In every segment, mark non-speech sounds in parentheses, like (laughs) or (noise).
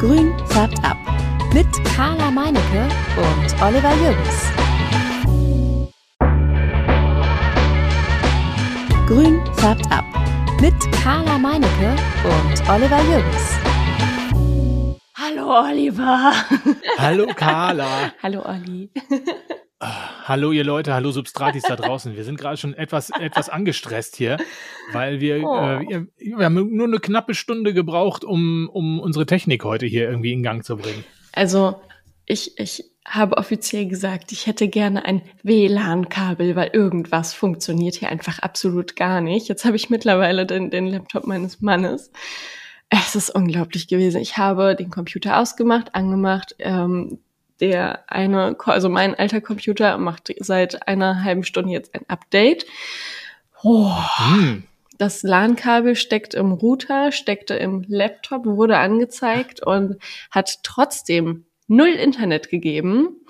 Grün färbt ab. Mit Carla Meinecke und Oliver Jürgens. Grün färbt ab. Mit Carla Meinecke und Oliver Jürgens. Hallo Oliver. Hallo Carla. (laughs) Hallo Olli. Hallo ihr Leute, hallo Substratis da draußen. Wir sind gerade schon etwas, etwas angestresst hier, weil wir, Oh. äh, wir haben nur eine knappe Stunde gebraucht, um, um unsere Technik heute hier irgendwie in Gang zu bringen. Also ich, ich habe offiziell gesagt, ich hätte gerne ein WLAN-Kabel, weil irgendwas funktioniert hier einfach absolut gar nicht. Jetzt habe ich mittlerweile den, den Laptop meines Mannes. Es ist unglaublich gewesen. Ich habe den Computer ausgemacht, angemacht. Ähm, der eine, also mein alter Computer macht seit einer halben Stunde jetzt ein Update. Oh, Hm. das LAN-Kabel steckt im Router, steckte im Laptop, wurde angezeigt und hat trotzdem null Internet gegeben.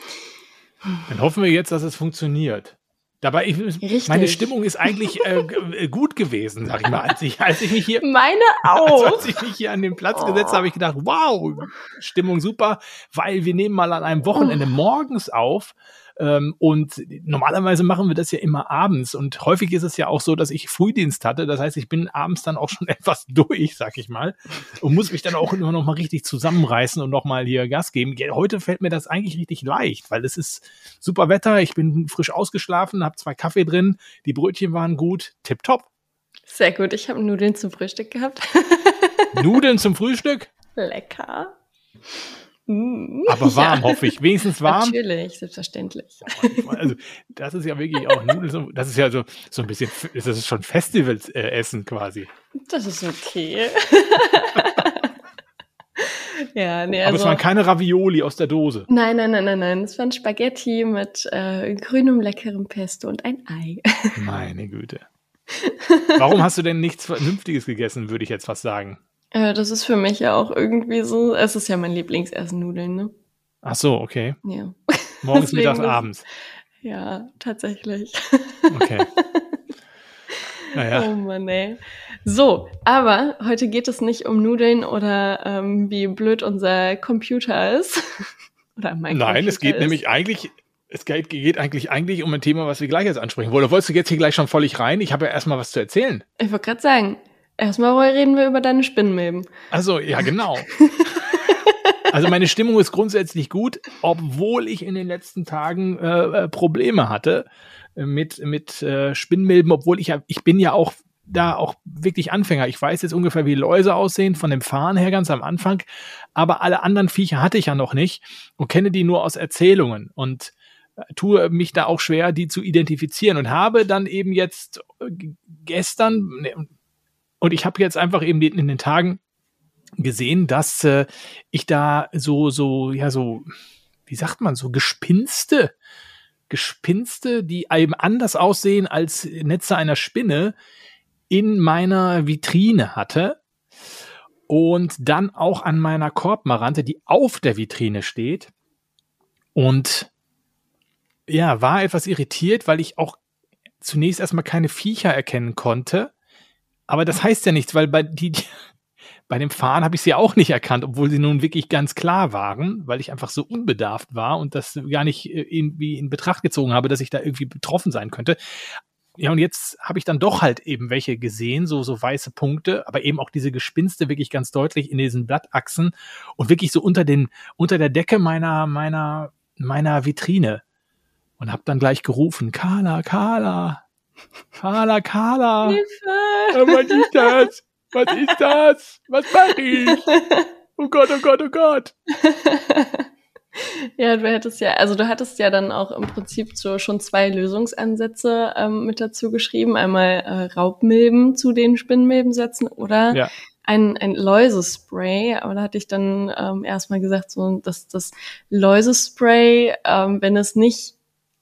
Dann hoffen wir jetzt, dass es funktioniert. Dabei, ich, Richtig. meine Stimmung ist eigentlich äh, äh, gut gewesen, sag ich mal. Als ich, als ich mich hier, Meine (laughs) auch. als ich mich hier an den Platz gesetzt habe, habe ich gedacht, wow, Stimmung super, weil wir nehmen mal an einem Wochenende morgens auf. Ähm, und normalerweise machen wir das ja immer abends. Und häufig ist es ja auch so, dass ich Frühdienst hatte. Das heißt, ich bin abends dann auch (laughs) schon etwas durch, sag ich mal. Und muss mich dann auch immer noch mal richtig zusammenreißen und noch mal hier Gas geben. Heute fällt mir das eigentlich richtig leicht, weil es ist super Wetter. Ich bin frisch ausgeschlafen, habe zwei Kaffee drin. Die Brötchen waren gut. Tipptopp. Sehr gut, ich habe Nudeln zum Frühstück gehabt. Nudeln zum Frühstück, (laughs) Lecker. Mm. aber (laughs) warm, hoffe ich. Wenigstens warm. Natürlich, selbstverständlich. Also, das ist ja wirklich auch Nudeln. so- Das ist ja so, so ein bisschen, das ist schon Festivals-Essen quasi. Das ist okay. (laughs) ja, nee, Aber also. es waren keine Ravioli aus der Dose. Nein, nein, nein, nein, nein. Es waren Spaghetti mit äh, grünem, leckerem Pesto und ein Ei. (laughs) Meine Güte. Warum hast du denn nichts Vernünftiges gegessen, würde ich jetzt fast sagen? Äh, das ist für mich ja auch irgendwie so. Es ist ja mein Lieblingsessen, Nudeln, ne? Ach so, okay. Ja. (laughs) Morgens, mittags, abends. Ja, tatsächlich. Okay. (laughs) Naja, Oh Mann, ey. So, aber heute geht es nicht um Nudeln oder ähm, wie blöd unser Computer ist. (laughs) oder mein nein, es Computer geht ist. nämlich eigentlich, es geht, geht eigentlich eigentlich um ein Thema, was wir gleich jetzt ansprechen wollen. Wolltest du jetzt hier gleich schon völlig rein? Ich habe ja erstmal was zu erzählen. Ich wollte gerade sagen, erstmal reden wir über deine Spinnmilben. Also, ja, genau. (laughs) Also meine Stimmung ist grundsätzlich gut, obwohl ich in den letzten Tagen äh, äh, Probleme hatte mit mit äh, Spinnmilben, obwohl ich ja ich bin ja auch da auch wirklich Anfänger. Ich weiß jetzt ungefähr, wie Läuse aussehen von dem Fahren her ganz am Anfang, aber alle anderen Viecher hatte ich ja noch nicht und kenne die nur aus Erzählungen und äh, tue mich da auch schwer, die zu identifizieren und habe dann eben jetzt äh, gestern ne, und ich habe jetzt einfach eben in den Tagen gesehen, dass äh, ich da so, so, ja, so, wie sagt man, so Gespinste, Gespinste, die eben anders aussehen als Netze einer Spinne, in meiner Vitrine hatte. Und dann auch an meiner Korbmarante, die auf der Vitrine steht. Und ja, war etwas irritiert, weil ich auch zunächst erstmal keine Viecher erkennen konnte. Aber das heißt ja nichts, weil bei, die, bei dem Fahren habe ich sie auch nicht erkannt, obwohl sie nun wirklich ganz klar waren, weil ich einfach so unbedarft war und das gar nicht äh, irgendwie in Betracht gezogen habe, dass ich da irgendwie betroffen sein könnte. Ja, und jetzt habe ich dann doch halt eben welche gesehen, so, so weiße Punkte, aber eben auch diese Gespinste wirklich ganz deutlich in diesen Blattachsen und wirklich so unter den, unter der Decke meiner, meiner, meiner Vitrine. Und habe dann gleich gerufen, Carla, Carla, Carla, Carla. Hilfe! Äh, Was ist das? Was ist das? Was mache ich? Oh Gott, oh Gott, oh Gott. (laughs) ja, du hättest ja, also du hattest ja dann auch im Prinzip so schon zwei Lösungsansätze ähm, mit dazu geschrieben. Einmal äh, Raubmilben zu den Spinnmilben setzen oder Ja. ein, ein Läusespray. Aber da hatte ich dann ähm, erstmal gesagt, so, dass das Läusespray, ähm, wenn es nicht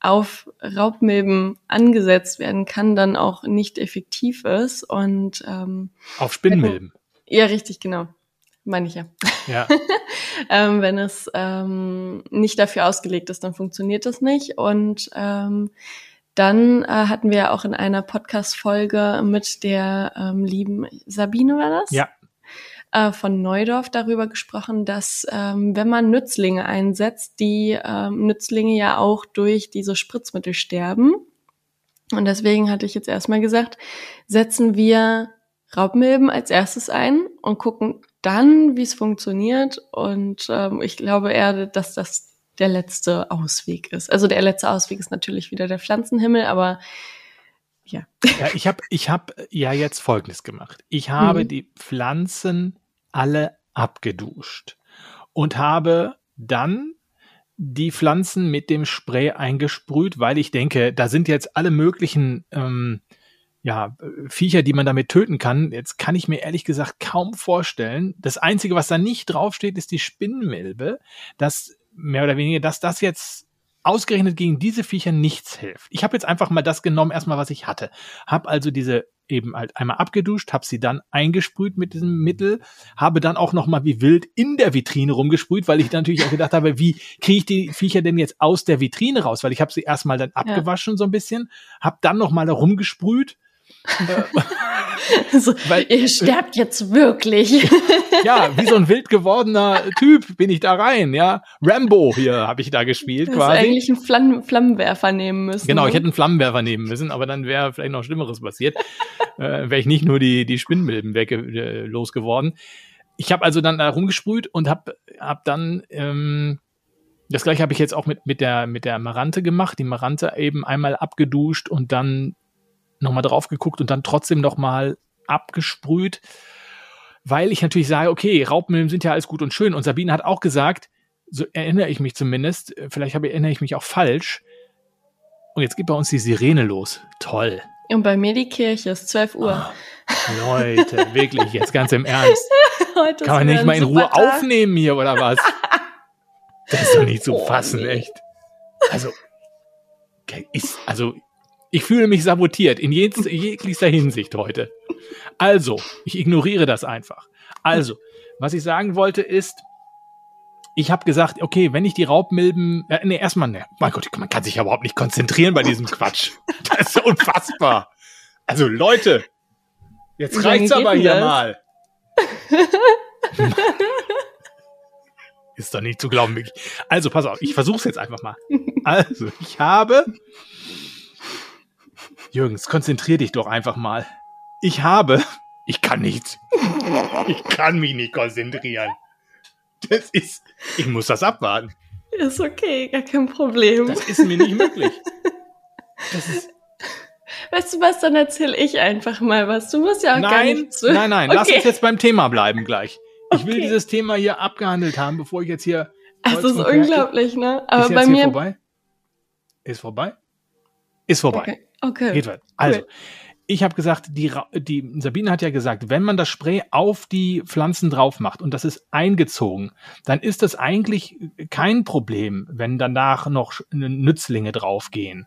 auf Raubmilben angesetzt werden kann, dann auch nicht effektiv ist. Und ähm, Auf Spinnmilben. ja, richtig, genau. Meine ich ja. Ja. (laughs) ähm, wenn es ähm, nicht dafür ausgelegt ist, dann funktioniert das nicht. Und ähm, dann äh, hatten wir auch in einer Podcast-Folge mit der ähm, lieben Sabine, war das? Ja. Äh, von Neudorf darüber gesprochen, dass ähm, wenn man Nützlinge einsetzt, die ähm, Nützlinge ja auch durch diese Spritzmittel sterben. Und deswegen hatte ich jetzt erstmal gesagt, setzen wir Raubmilben als erstes ein und gucken dann, wie es funktioniert. Und ähm, ich glaube eher, dass das der letzte Ausweg ist. Also der letzte Ausweg ist natürlich wieder der Pflanzenhimmel, aber ja. Ja, ich habe ich hab ja jetzt Folgendes gemacht. Ich habe mhm. die Pflanzen alle abgeduscht und habe dann die Pflanzen mit dem Spray eingesprüht, weil ich denke, da sind jetzt alle möglichen ähm, ja, Viecher, die man damit töten kann. Jetzt kann ich mir ehrlich gesagt kaum vorstellen. Das Einzige, was da nicht draufsteht, ist die Spinnmilbe, dass mehr oder weniger, dass das jetzt ausgerechnet gegen diese Viecher nichts hilft. Ich habe jetzt einfach mal das genommen, erstmal was ich hatte. Hab also diese eben halt einmal abgeduscht, habe sie dann eingesprüht mit diesem Mittel, habe dann auch noch mal wie wild in der Vitrine rumgesprüht, weil ich dann natürlich auch gedacht habe, wie kriege ich die Viecher denn jetzt aus der Vitrine raus, weil ich habe sie erstmal dann abgewaschen ja. so ein bisschen, habe dann noch mal da rumgesprüht (laughs) (laughs) so, Weil, ihr sterbt jetzt wirklich. (laughs) ja, wie so ein wild gewordener Typ bin ich da rein, ja. Rambo hier habe ich da gespielt du quasi. eigentlich einen Flam Flammenwerfer nehmen müssen. Genau, ich hätte einen Flammenwerfer nehmen müssen, aber dann wäre vielleicht noch Schlimmeres passiert. (laughs) äh, wäre ich nicht nur die, die Spinnmilben weg äh, losgeworden. Ich habe also dann da rumgesprüht und habe hab dann ähm, das gleiche habe ich jetzt auch mit, mit, der, mit der Marante gemacht. Die Marante eben einmal abgeduscht und dann nochmal drauf geguckt und dann trotzdem nochmal abgesprüht, weil ich natürlich sage, okay, Raubmilben sind ja alles gut und schön. Und Sabine hat auch gesagt, so erinnere ich mich zumindest, vielleicht habe, erinnere ich mich auch falsch. Und jetzt geht bei uns die Sirene los. Toll. Und bei mir die Kirche ist 12 Uhr. Oh, Leute, (laughs) wirklich, jetzt ganz im Ernst. (laughs) Heute Kann man nicht mal in Ruhe Tag. aufnehmen hier oder was? Das ist doch nicht zu (laughs) oh, fassen, nee. echt. Also, ist, also ich fühle mich sabotiert in jeglicher Hinsicht heute. Also, ich ignoriere das einfach. Also, was ich sagen wollte ist, ich habe gesagt, okay, wenn ich die Raubmilben, äh, nee, erstmal, ne, mein Gott, man kann sich ja überhaupt nicht konzentrieren bei diesem Quatsch. Das ist unfassbar. Also Leute, jetzt reicht's aber hier das? mal. (laughs) ist doch nicht zu glauben. Also, pass auf, ich versuch's jetzt einfach mal. Also, ich habe Jürgens, konzentrier dich doch einfach mal. Ich habe. Ich kann nicht. Ich kann mich nicht konzentrieren. Das ist. Ich muss das abwarten. Ist okay, gar kein Problem. Das ist mir nicht möglich. Das ist. Weißt du was, dann erzähle ich einfach mal was. Du musst ja auch nein, gar nicht zu. Nein, nein, okay. lass uns jetzt beim Thema bleiben gleich. Ich okay. will dieses Thema hier abgehandelt haben, bevor ich jetzt hier. Das ist unglaublich, ne? Aber ist bei mir. Vorbei? Ist vorbei? Ist vorbei. Okay. Okay. Geht weit. Also, cool. ich habe gesagt, die, die Sabine hat ja gesagt, wenn man das Spray auf die Pflanzen drauf macht und das ist eingezogen, dann ist das eigentlich kein Problem, wenn danach noch Nützlinge draufgehen.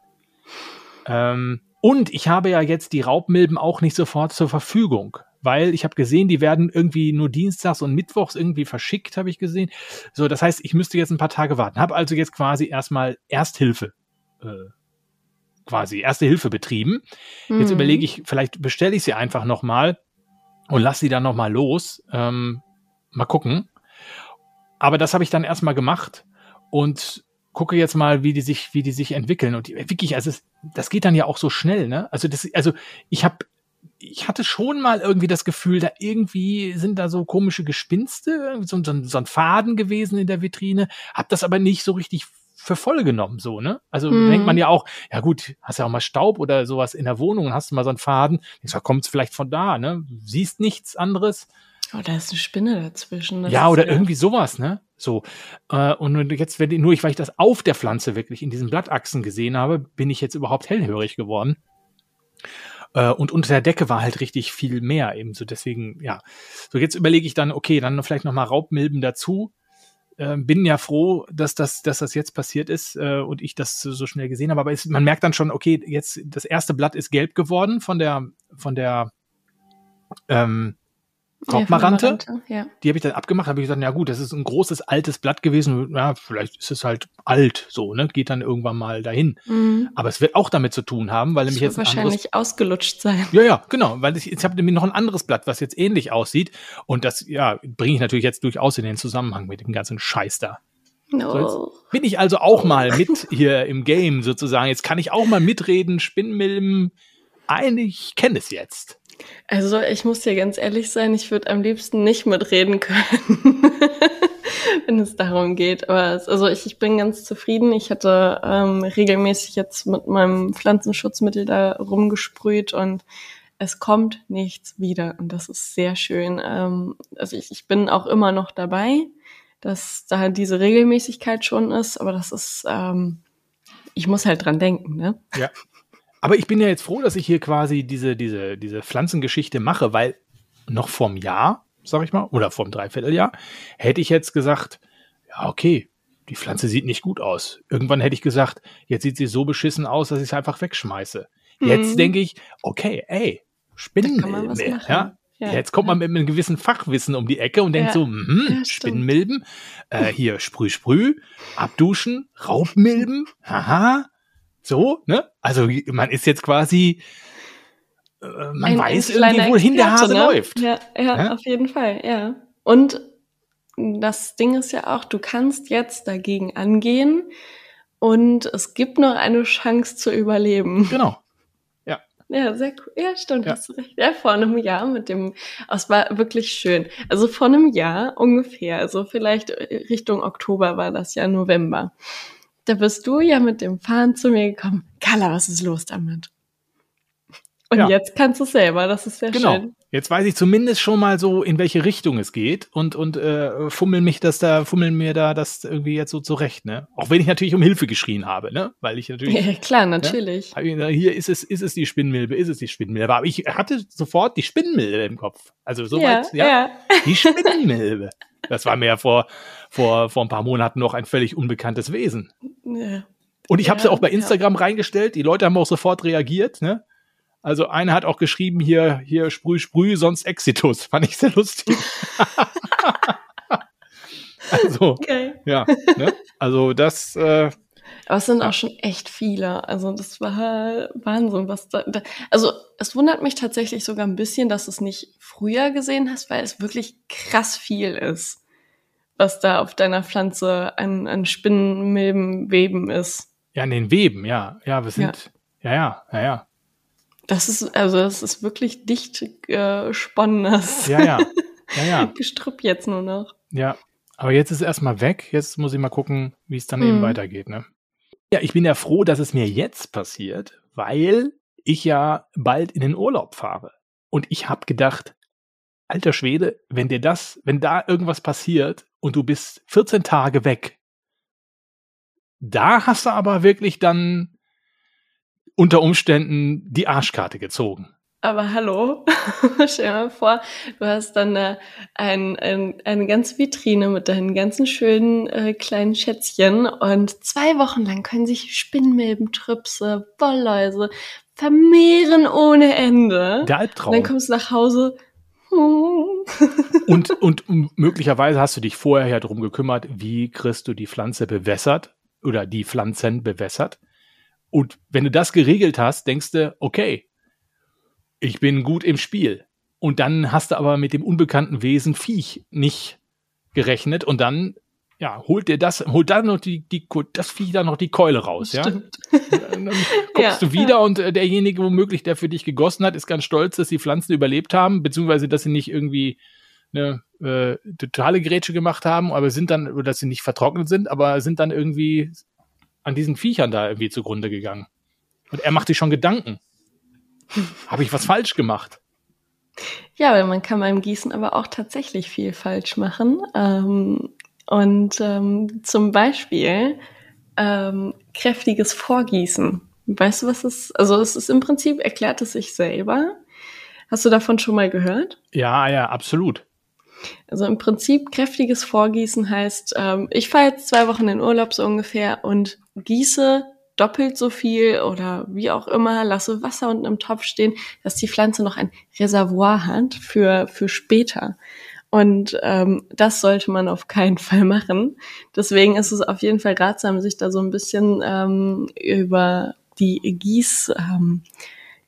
Ähm, und ich habe ja jetzt die Raubmilben auch nicht sofort zur Verfügung, weil ich habe gesehen, die werden irgendwie nur dienstags und mittwochs irgendwie verschickt, habe ich gesehen. So, das heißt, ich müsste jetzt ein paar Tage warten. Habe also jetzt quasi erstmal Ersthilfe äh, quasi Erste Hilfe betrieben. Mhm. Jetzt überlege ich, vielleicht bestelle ich sie einfach nochmal und lasse sie dann nochmal los. Ähm, mal gucken. Aber das habe ich dann erstmal gemacht und gucke jetzt mal, wie die sich, wie die sich entwickeln. Und wirklich, also es, das geht dann ja auch so schnell, ne? Also das, also ich habe ich hatte schon mal irgendwie das Gefühl, da irgendwie sind da so komische Gespinste, so, so, so ein Faden gewesen in der Vitrine, hab das aber nicht so richtig für voll genommen, so, ne? Also mm. denkt man ja auch, ja gut, hast ja auch mal Staub oder sowas in der Wohnung und hast du mal so einen Faden, da kommt es vielleicht von da, ne? Siehst nichts anderes. Oh, da ist eine Spinne dazwischen. Das ja, oder ja irgendwie sowas, ne? So. Äh, und jetzt, wenn, nur ich, weil ich das auf der Pflanze wirklich in diesen Blattachsen gesehen habe, bin ich jetzt überhaupt hellhörig geworden. Äh, und unter der Decke war halt richtig viel mehr eben so. Deswegen, ja. So, jetzt überlege ich dann, okay, dann vielleicht noch mal Raubmilben dazu äh, bin ja froh, dass das, dass das jetzt passiert ist äh, und ich das so schnell gesehen habe. Aber es, man merkt dann schon, okay, jetzt das erste Blatt ist gelb geworden von der, von der, ähm, Korbmarante. Ja, ja. Die habe ich dann abgemacht, habe ich gesagt, ja gut, das ist ein großes altes Blatt gewesen. Ja, vielleicht ist es halt alt, so, ne? Geht dann irgendwann mal dahin. Mhm. Aber es wird auch damit zu tun haben, weil Das nämlich jetzt ein anderes wahrscheinlich ausgelutscht sein. Ja, ja, genau, weil ich, jetzt habe nämlich noch ein anderes Blatt, was jetzt ähnlich aussieht. Und das, ja, bringe ich natürlich jetzt durchaus in den Zusammenhang mit dem ganzen Scheiß da. No. Bin ich also auch mal mit hier im Game sozusagen. Jetzt kann ich auch mal mitreden, Spinnmilben. Eigentlich kenne es jetzt. Also ich muss dir ganz ehrlich sein, ich würde am liebsten nicht mitreden können, (laughs) wenn es darum geht. Aber es, also ich, ich bin ganz zufrieden. Ich hatte ähm, regelmäßig jetzt mit meinem Pflanzenschutzmittel da rumgesprüht und es kommt nichts wieder. Und das ist sehr schön. Ähm, also ich, ich bin auch immer noch dabei, dass da diese Regelmäßigkeit schon ist, aber das ist, ähm, ich muss halt dran denken, ne? Ja. Aber ich bin ja jetzt froh, dass ich hier quasi diese, diese, diese Pflanzengeschichte mache, weil noch vorm Jahr, sag ich mal, oder vorm Dreivierteljahr, hätte ich jetzt gesagt, ja, okay, die Pflanze sieht nicht gut aus. Irgendwann hätte ich gesagt, jetzt sieht sie so beschissen aus, dass ich es einfach wegschmeiße. Jetzt Mhm. denke ich, okay, ey, machen. ja. Ja. Jetzt kommt man mit einem gewissen Fachwissen um die Ecke und denkt Ja. so, hm, Ja, stimmt. Spinnmilben, äh, hier Sprüh, Sprüh, abduschen, Raubmilben, haha, so, ne? Also man ist jetzt quasi, äh, man Ein- weiß irgendwie, wohin der Experte, Hase ne? läuft. Ja, ja, Ja? auf jeden Fall, ja. Und das Ding ist ja auch, du kannst jetzt dagegen angehen und es gibt noch eine Chance zu überleben. Genau. Ja, sehr cool. Ja, stimmt, Ja. hast du recht. Ja, vor einem Jahr mit dem, es war wirklich schön. Also vor einem Jahr ungefähr, also vielleicht Richtung Oktober war das ja November. Da bist du ja mit dem Fahren zu mir gekommen. Carla, was ist los damit? Und Ja. jetzt kannst du es selber, das ist sehr Genau. schön. Jetzt weiß ich zumindest schon mal so, in welche Richtung es geht und, und äh, fummel mich das da, fummeln mir da das irgendwie jetzt so zurecht, ne? Auch wenn ich natürlich um Hilfe geschrien habe, ne? Weil ich natürlich Ja, klar, natürlich. Hab ich gesagt, Hier ist es, ist es die Spinnmilbe, ist es die Spinnmilbe. Aber ich hatte sofort die Spinnmilbe im Kopf. Also soweit, ja, ja. die Spinnmilbe. (laughs) Das war mir ja vor, vor, vor ein paar Monaten noch ein völlig unbekanntes Wesen. ja. Und ich habe Ja, sie auch bei ja. Instagram reingestellt. Die Leute haben auch sofort reagiert. Ne? Also einer hat auch geschrieben, hier, hier Sprüh, Sprüh, sonst Exitus. Fand ich sehr lustig. (laughs) (laughs) also, Okay. ja. Ne? Also das, äh, Aber es sind Ja. auch schon echt viele. Also das war Wahnsinn, was da, da. Also es wundert mich tatsächlich sogar ein bisschen, dass du es nicht früher gesehen hast, weil es wirklich krass viel ist, was da auf deiner Pflanze an, an Spinnenmilbenweben ist. ja, in den Weben, ja. Ja, wir sind, ja, ja, ja, ja. Das ist, also das ist wirklich dicht äh, spannendes Ja, ja. Ja, ja. (laughs) Gestrüpp jetzt nur noch. Ja, aber jetzt ist es erstmal weg. Jetzt muss ich mal gucken, wie es dann Mhm. eben weitergeht. Ne? Ja, ich bin ja froh, dass es mir jetzt passiert, weil ich ja bald in den Urlaub fahre. Und ich habe gedacht, alter Schwede, wenn dir das, wenn da irgendwas passiert und du bist 14 Tage weg, da hast du aber wirklich dann unter Umständen die Arschkarte gezogen. Aber hallo, (laughs) stell dir mal vor, du hast dann da ein, ein, eine ganze Vitrine mit deinen ganzen schönen äh, kleinen Schätzchen und zwei Wochen lang können sich Spinnmilben, Trüpse, Wollläuse vermehren ohne Ende. Der und Albtraum. dann kommst du nach Hause. Und, (laughs) und möglicherweise hast du dich vorher ja drum gekümmert, wie kriegst du die Pflanze bewässert oder die Pflanzen bewässert. Und wenn du das geregelt hast, denkst du, okay, ich bin gut im Spiel. Und dann hast du aber mit dem unbekannten Wesen Viech nicht gerechnet und dann, ja, holt dir das, holt dann noch die, die, das Viech dann noch die Keule raus, ja. Stimmt. Dann kommst (laughs) Ja, du wieder und äh, derjenige womöglich, der für dich gegossen hat, ist ganz stolz, dass die Pflanzen überlebt haben, beziehungsweise dass sie nicht irgendwie eine äh, totale Grätsche gemacht haben, aber sind dann, oder dass sie nicht vertrocknet sind, aber sind dann irgendwie an diesen Viechern da irgendwie zugrunde gegangen. Und er macht sich schon Gedanken. Habe ich was falsch gemacht? Ja, weil man kann beim Gießen aber auch tatsächlich viel falsch machen. Ähm, und ähm, zum Beispiel ähm, kräftiges Vorgießen. Weißt du, was es ist? Also es ist im Prinzip, erklärt es sich selber. Hast du davon schon mal gehört? Ja, ja, absolut. Also im Prinzip kräftiges Vorgießen heißt, ähm, ich fahre jetzt zwei Wochen in Urlaub so ungefähr und gieße doppelt so viel oder wie auch immer, lasse Wasser unten im Topf stehen, dass die Pflanze noch ein Reservoir hat für, für später. Und ähm, das sollte man auf keinen (laughs) Fall machen. Deswegen ist es auf jeden Fall ratsam, sich da so ein bisschen ähm, über die Gieß, ähm,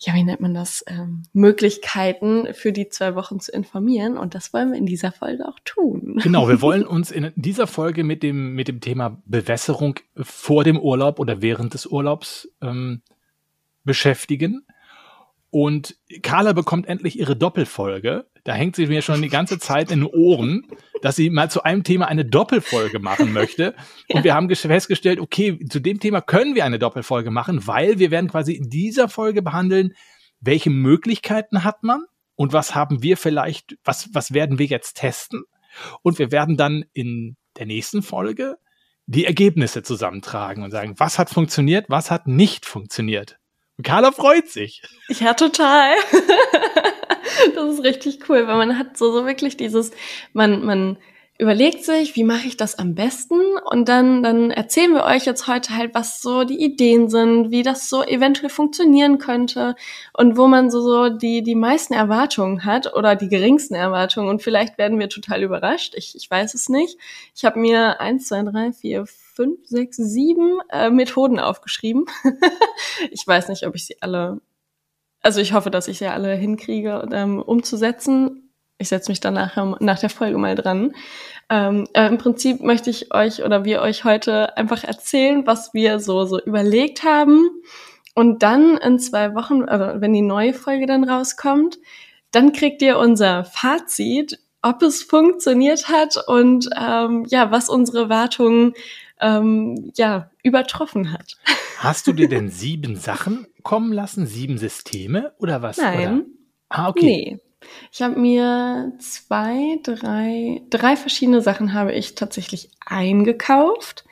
ja, wie nennt man das, ähm, Möglichkeiten für die zwei Wochen zu informieren. Und das wollen wir in dieser Folge auch tun. Genau, wir (laughs) wollen uns in dieser Folge mit dem, mit dem Thema Bewässerung vor dem Urlaub oder während des Urlaubs ähm, beschäftigen. Und Carla bekommt endlich ihre Doppelfolge. Da hängt sie mir schon die ganze Zeit in den Ohren, dass sie mal zu einem Thema eine Doppelfolge machen möchte. Und wir haben festgestellt, okay, zu dem Thema können wir eine Doppelfolge machen, weil wir werden quasi in dieser Folge behandeln, welche Möglichkeiten hat man und was haben wir vielleicht, was, was werden wir jetzt testen? Und wir werden dann in der nächsten Folge die Ergebnisse zusammentragen und sagen, was hat funktioniert, was hat nicht funktioniert. Carla freut sich. Ja, total. (laughs) das ist richtig cool, weil man hat so, so wirklich dieses, man, man überlegt sich, wie mache ich das am besten und dann, dann erzählen wir euch jetzt heute halt, was so die Ideen sind, wie das so eventuell funktionieren könnte und wo man so, so die, die meisten Erwartungen hat oder die geringsten Erwartungen und vielleicht werden wir total überrascht, ich, ich weiß es nicht. Ich habe mir eins, zwei, drei, vier, fünf, sechs, sieben äh, Methoden aufgeschrieben. (laughs) ich weiß nicht, ob ich sie alle, also ich hoffe, dass ich sie alle hinkriege, ähm, umzusetzen. Ich setze mich dann nachher, nach der Folge mal dran. Ähm, äh, Im Prinzip möchte ich euch oder wir euch heute einfach erzählen, was wir so, so überlegt haben. Und dann in zwei Wochen, also wenn die neue Folge dann rauskommt, dann kriegt ihr unser Fazit, ob es funktioniert hat und ähm, ja, was unsere Wartungen ähm, ja übertroffen hat. Hast du dir denn (laughs) sieben Sachen kommen lassen, sieben Systeme oder was? Nein. Oder? Ah, okay. Nee. Ich habe mir zwei, drei, drei verschiedene Sachen habe ich tatsächlich eingekauft.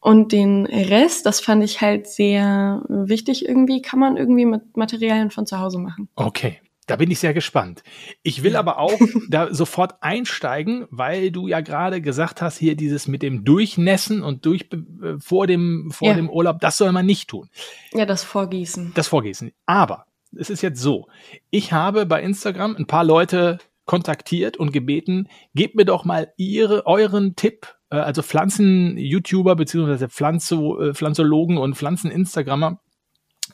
Und den Rest, das fand ich halt sehr wichtig irgendwie, kann man irgendwie mit Materialien von zu Hause machen. Okay. Da bin ich sehr gespannt. Ich will aber auch (laughs) da sofort einsteigen, weil du ja gerade gesagt hast, hier dieses mit dem Durchnässen und durch äh, vor dem vor ja. dem Urlaub, das soll man nicht tun. Ja, das Vorgießen. Das Vorgießen. Aber es ist jetzt so, ich habe bei Instagram ein paar Leute kontaktiert und gebeten, gebt mir doch mal ihre, euren Tipp, äh, also Pflanzen-YouTuber beziehungsweise Pflanzo, äh, Pflanzologen und Pflanzen-Instagrammer,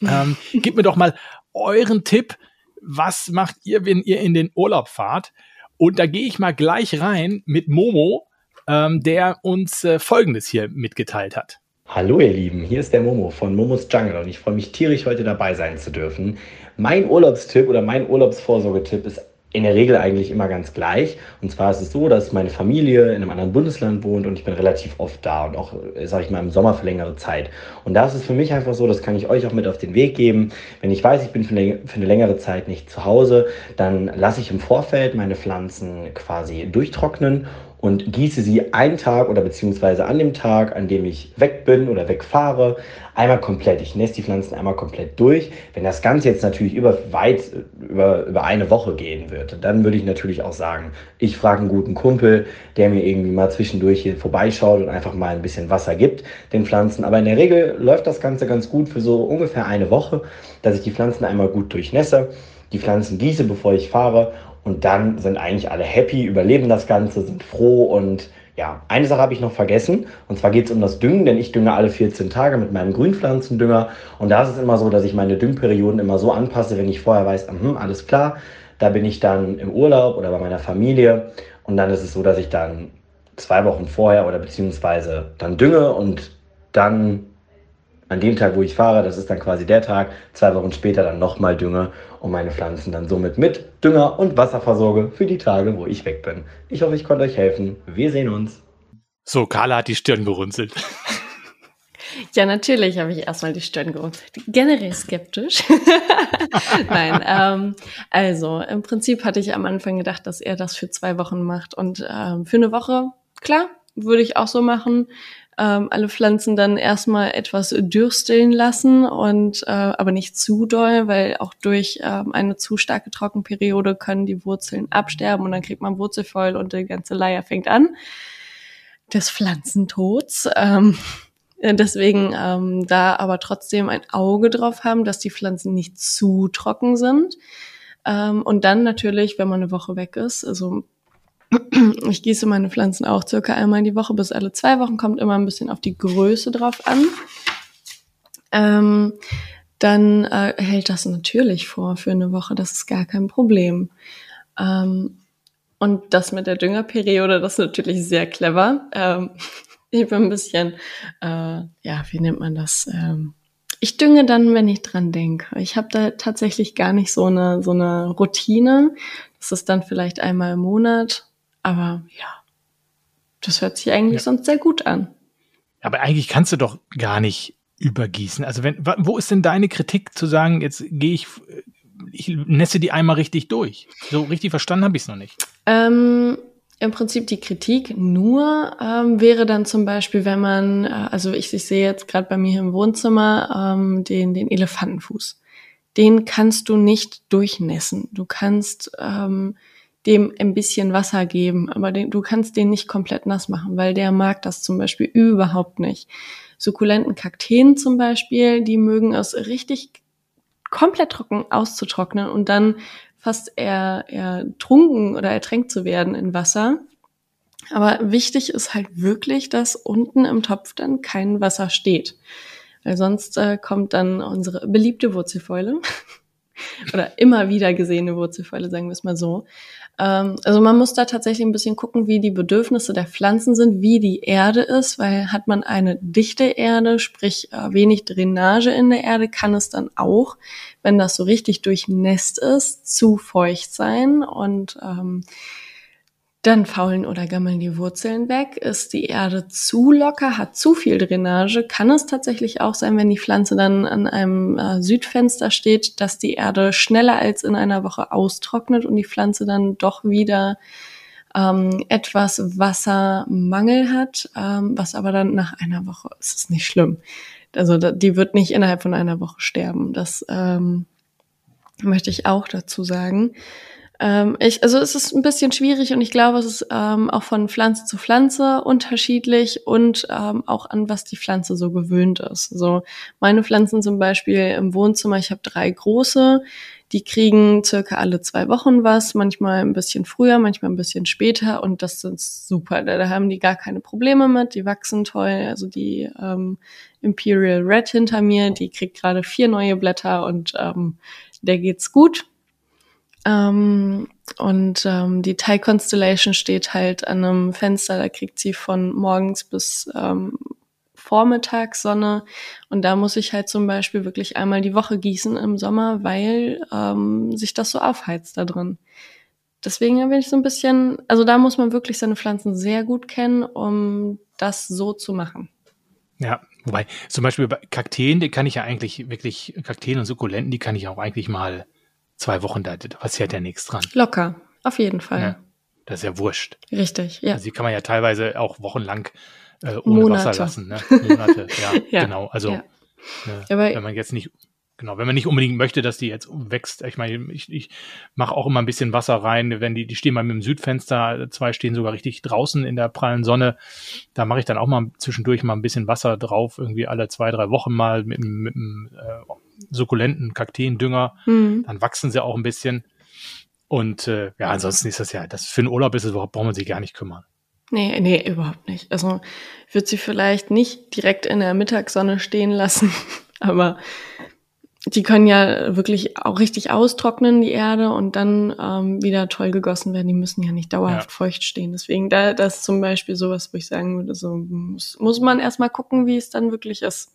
ähm, (laughs) gebt mir doch mal euren Tipp, was macht ihr, wenn ihr in den Urlaub fahrt? Und da gehe ich mal gleich rein mit Momo, ähm, der uns äh, Folgendes hier mitgeteilt hat. Hallo ihr Lieben, hier ist der Momo von Momos Jungle und ich freue mich tierisch heute dabei sein zu dürfen. Mein Urlaubstipp oder mein Urlaubsvorsorgetipp ist in der Regel eigentlich immer ganz gleich. Und zwar ist es so, dass meine Familie in einem anderen Bundesland wohnt und ich bin relativ oft da und auch, sage ich mal, im Sommer für längere Zeit. Und da ist es für mich einfach so, das kann ich euch auch mit auf den Weg geben. Wenn ich weiß, ich bin für eine längere Zeit nicht zu Hause, dann lasse ich im Vorfeld meine Pflanzen quasi durchtrocknen und gieße sie einen Tag oder beziehungsweise an dem Tag, an dem ich weg bin oder wegfahre, einmal komplett. Ich nässe die Pflanzen einmal komplett durch. Wenn das Ganze jetzt natürlich über weit über, über eine Woche gehen wird, dann würde ich natürlich auch sagen, ich frage einen guten Kumpel, der mir irgendwie mal zwischendurch hier vorbeischaut und einfach mal ein bisschen Wasser gibt den Pflanzen. Aber in der Regel läuft das Ganze ganz gut für so ungefähr eine Woche, dass ich die Pflanzen einmal gut durchnässe, die Pflanzen gieße, bevor ich fahre und dann sind eigentlich alle happy, überleben das Ganze, sind froh und ja, eine Sache habe ich noch vergessen. Und zwar geht es um das Düngen, denn ich dünge alle 14 Tage mit meinem Grünpflanzendünger. Und da ist es immer so, dass ich meine Düngperioden immer so anpasse, wenn ich vorher weiß, hm, alles klar, da bin ich dann im Urlaub oder bei meiner Familie. Und dann ist es so, dass ich dann zwei Wochen vorher oder beziehungsweise dann dünge und dann an dem Tag, wo ich fahre, das ist dann quasi der Tag, zwei Wochen später dann nochmal dünge und meine Pflanzen dann somit mit Dünger und Wasser versorge für die Tage, wo ich weg bin. Ich hoffe, ich konnte euch helfen. Wir sehen uns. So, Carla hat die Stirn gerunzelt. (laughs) Ja, natürlich habe ich erstmal die Stirn gerunzelt. Generell skeptisch. (laughs) Nein, ähm, also im Prinzip hatte ich am Anfang gedacht, dass er das für zwei Wochen macht und ähm, für eine Woche, klar, würde ich auch so machen ähm, alle Pflanzen dann erstmal etwas dürsteln lassen und äh, aber nicht zu doll, weil auch durch ähm, eine zu starke Trockenperiode können die Wurzeln absterben und dann kriegt man Wurzelfäul und die ganze Leier fängt an des Pflanzentods. Ähm, Äh, deswegen ähm, da aber trotzdem ein Auge drauf haben, dass die Pflanzen nicht zu trocken sind. Ähm, und dann natürlich, wenn man eine Woche weg ist, also ich gieße meine Pflanzen auch circa einmal in die Woche bis alle zwei Wochen, kommt immer ein bisschen auf die Größe drauf an. Ähm, dann äh, hält das natürlich vor für eine Woche, das ist gar kein Problem. Ähm, und das mit der Düngerperiode, das ist natürlich sehr clever. Ähm, (laughs) ich bin ein bisschen, äh, ja, wie nennt man das? Ähm, ich dünge dann, wenn ich dran denke. Ich habe da tatsächlich gar nicht so eine, so eine Routine. Das ist dann vielleicht einmal im Monat. Aber ja, das hört sich eigentlich ja. sonst sehr gut an. Aber eigentlich kannst du doch gar nicht übergießen. Also wenn, wo ist denn deine Kritik zu sagen, jetzt gehe ich, ich nässe die einmal richtig durch? So richtig verstanden habe ich es noch nicht. Ähm, im Prinzip die Kritik nur ähm, wäre dann zum Beispiel, wenn man, äh, also ich, ich sehe jetzt gerade bei mir im Wohnzimmer ähm, den, den Elefantenfuß. Den kannst du nicht durchnässen. Du kannst ähm, dem ein bisschen Wasser geben, aber den, du kannst den nicht komplett nass machen, weil der mag das zum Beispiel überhaupt nicht. Sukkulenten Kakteen zum Beispiel, die mögen es richtig komplett trocken auszutrocknen und dann fast eher, eher trunken oder ertränkt zu werden in Wasser. Aber wichtig ist halt wirklich, dass unten im Topf dann kein Wasser steht. Weil sonst äh, kommt dann unsere beliebte Wurzelfäule (laughs) oder immer wieder gesehene Wurzelfäule, sagen wir es mal so, also man muss da tatsächlich ein bisschen gucken, wie die Bedürfnisse der Pflanzen sind, wie die Erde ist, weil hat man eine dichte Erde, sprich äh, wenig Drainage in der Erde, kann es dann auch, wenn das so richtig durchnässt ist, zu feucht sein. Und ähm, dann faulen oder gammeln die Wurzeln weg. Ist die Erde zu locker, hat zu viel Drainage, kann es tatsächlich auch sein, wenn die Pflanze dann an einem äh, Südfenster steht, dass die Erde schneller als in einer Woche austrocknet und die Pflanze dann doch wieder ähm, etwas Wassermangel hat, ähm, was aber dann nach einer Woche ist es nicht schlimm. Also die wird nicht innerhalb von einer Woche sterben. Das ähm, möchte ich auch dazu sagen. Ähm, ich, also es ist ein bisschen schwierig und ich glaube, es ist ähm, auch von Pflanze zu Pflanze unterschiedlich und ähm, auch an was die Pflanze so gewöhnt ist. So meine Pflanzen zum Beispiel im Wohnzimmer, ich habe drei große, die kriegen circa alle zwei Wochen was, manchmal ein bisschen früher, manchmal ein bisschen später und das ist super. Da, da haben die gar keine Probleme mit, die wachsen toll. Also die ähm, Imperial Red hinter mir, die kriegt gerade vier neue Blätter und ähm, der geht's gut. Ähm, und ähm, die Thai Constellation steht halt an einem Fenster, da kriegt sie von morgens bis ähm, Vormittagssonne. Und da muss ich halt zum Beispiel wirklich einmal die Woche gießen im Sommer, weil ähm, sich das so aufheizt da drin. Deswegen bin ich so ein bisschen, also da muss man wirklich seine Pflanzen sehr gut kennen, um das so zu machen. Ja, wobei zum Beispiel bei Kakteen, die kann ich ja eigentlich wirklich, Kakteen und Sukkulenten, die kann ich auch eigentlich mal zwei Wochen da, was ja der nichts dran. Locker, auf jeden Fall. Ja, das ist ja wurscht. Richtig, ja. Also die kann man ja teilweise auch wochenlang äh, ohne Monate. Wasser lassen. Ne? Monate, (laughs) ja, ja, genau. Also ja. Ne, wenn man jetzt nicht Genau, wenn man nicht unbedingt möchte, dass die jetzt wächst. Ich meine, ich, ich mache auch immer ein bisschen Wasser rein, wenn die, die stehen bei mir im Südfenster, zwei stehen sogar richtig draußen in der prallen Sonne. Da mache ich dann auch mal zwischendurch mal ein bisschen Wasser drauf, irgendwie alle zwei, drei Wochen mal mit, mit einem äh, sukkulenten Kakteendünger. Mhm. Dann wachsen sie auch ein bisschen. Und äh, ja, ansonsten ist das ja, das für einen Urlaub ist es überhaupt, braucht man sich gar nicht kümmern. Nee, nee, überhaupt nicht. Also ich würde sie vielleicht nicht direkt in der Mittagssonne stehen lassen, (laughs) aber die können ja wirklich auch richtig austrocknen, die Erde, und dann ähm, wieder toll gegossen werden. Die müssen ja nicht dauerhaft ja. feucht stehen. Deswegen, da das ist zum Beispiel sowas, wo ich sagen würde, so muss, muss man erstmal gucken, wie es dann wirklich ist.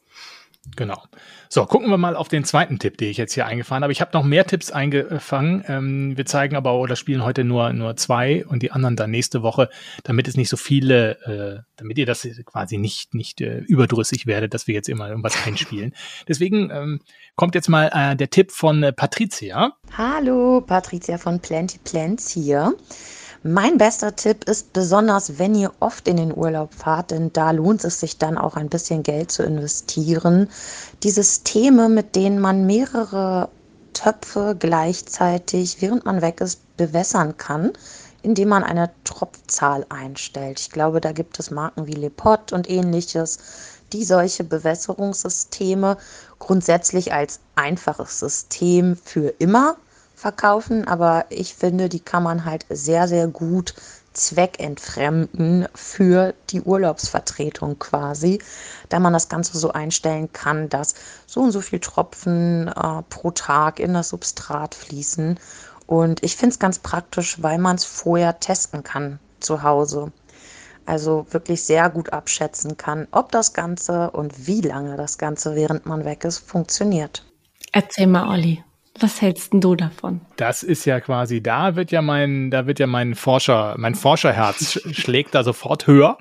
Genau. So, gucken wir mal auf den zweiten Tipp, den ich jetzt hier eingefahren habe. Ich habe noch mehr Tipps eingefangen. Ähm, wir zeigen aber oder spielen heute nur, nur zwei und die anderen dann nächste Woche, damit es nicht so viele, äh, damit ihr das quasi nicht, nicht äh, überdrüssig werdet, dass wir jetzt immer irgendwas einspielen. (laughs) Deswegen ähm, kommt jetzt mal äh, der Tipp von äh, Patricia. Hallo, Patricia von Plenty Plants hier. Mein bester Tipp ist besonders, wenn ihr oft in den Urlaub fahrt, denn da lohnt es sich dann auch ein bisschen Geld zu investieren. Die Systeme, mit denen man mehrere Töpfe gleichzeitig, während man weg ist, bewässern kann, indem man eine Tropfzahl einstellt. Ich glaube, da gibt es Marken wie Lepot und ähnliches, die solche Bewässerungssysteme grundsätzlich als einfaches System für immer verkaufen, aber ich finde, die kann man halt sehr, sehr gut zweckentfremden für die Urlaubsvertretung quasi, da man das Ganze so einstellen kann, dass so und so viel Tropfen äh, pro Tag in das Substrat fließen. Und ich finde es ganz praktisch, weil man es vorher testen kann zu Hause. Also wirklich sehr gut abschätzen kann, ob das Ganze und wie lange das Ganze, während man weg ist, funktioniert. Erzähl mal, Olli. Was hältst denn du davon? Das ist ja quasi, da wird ja mein, da wird ja mein Forscher, mein Forscherherz (laughs) schlägt da sofort höher.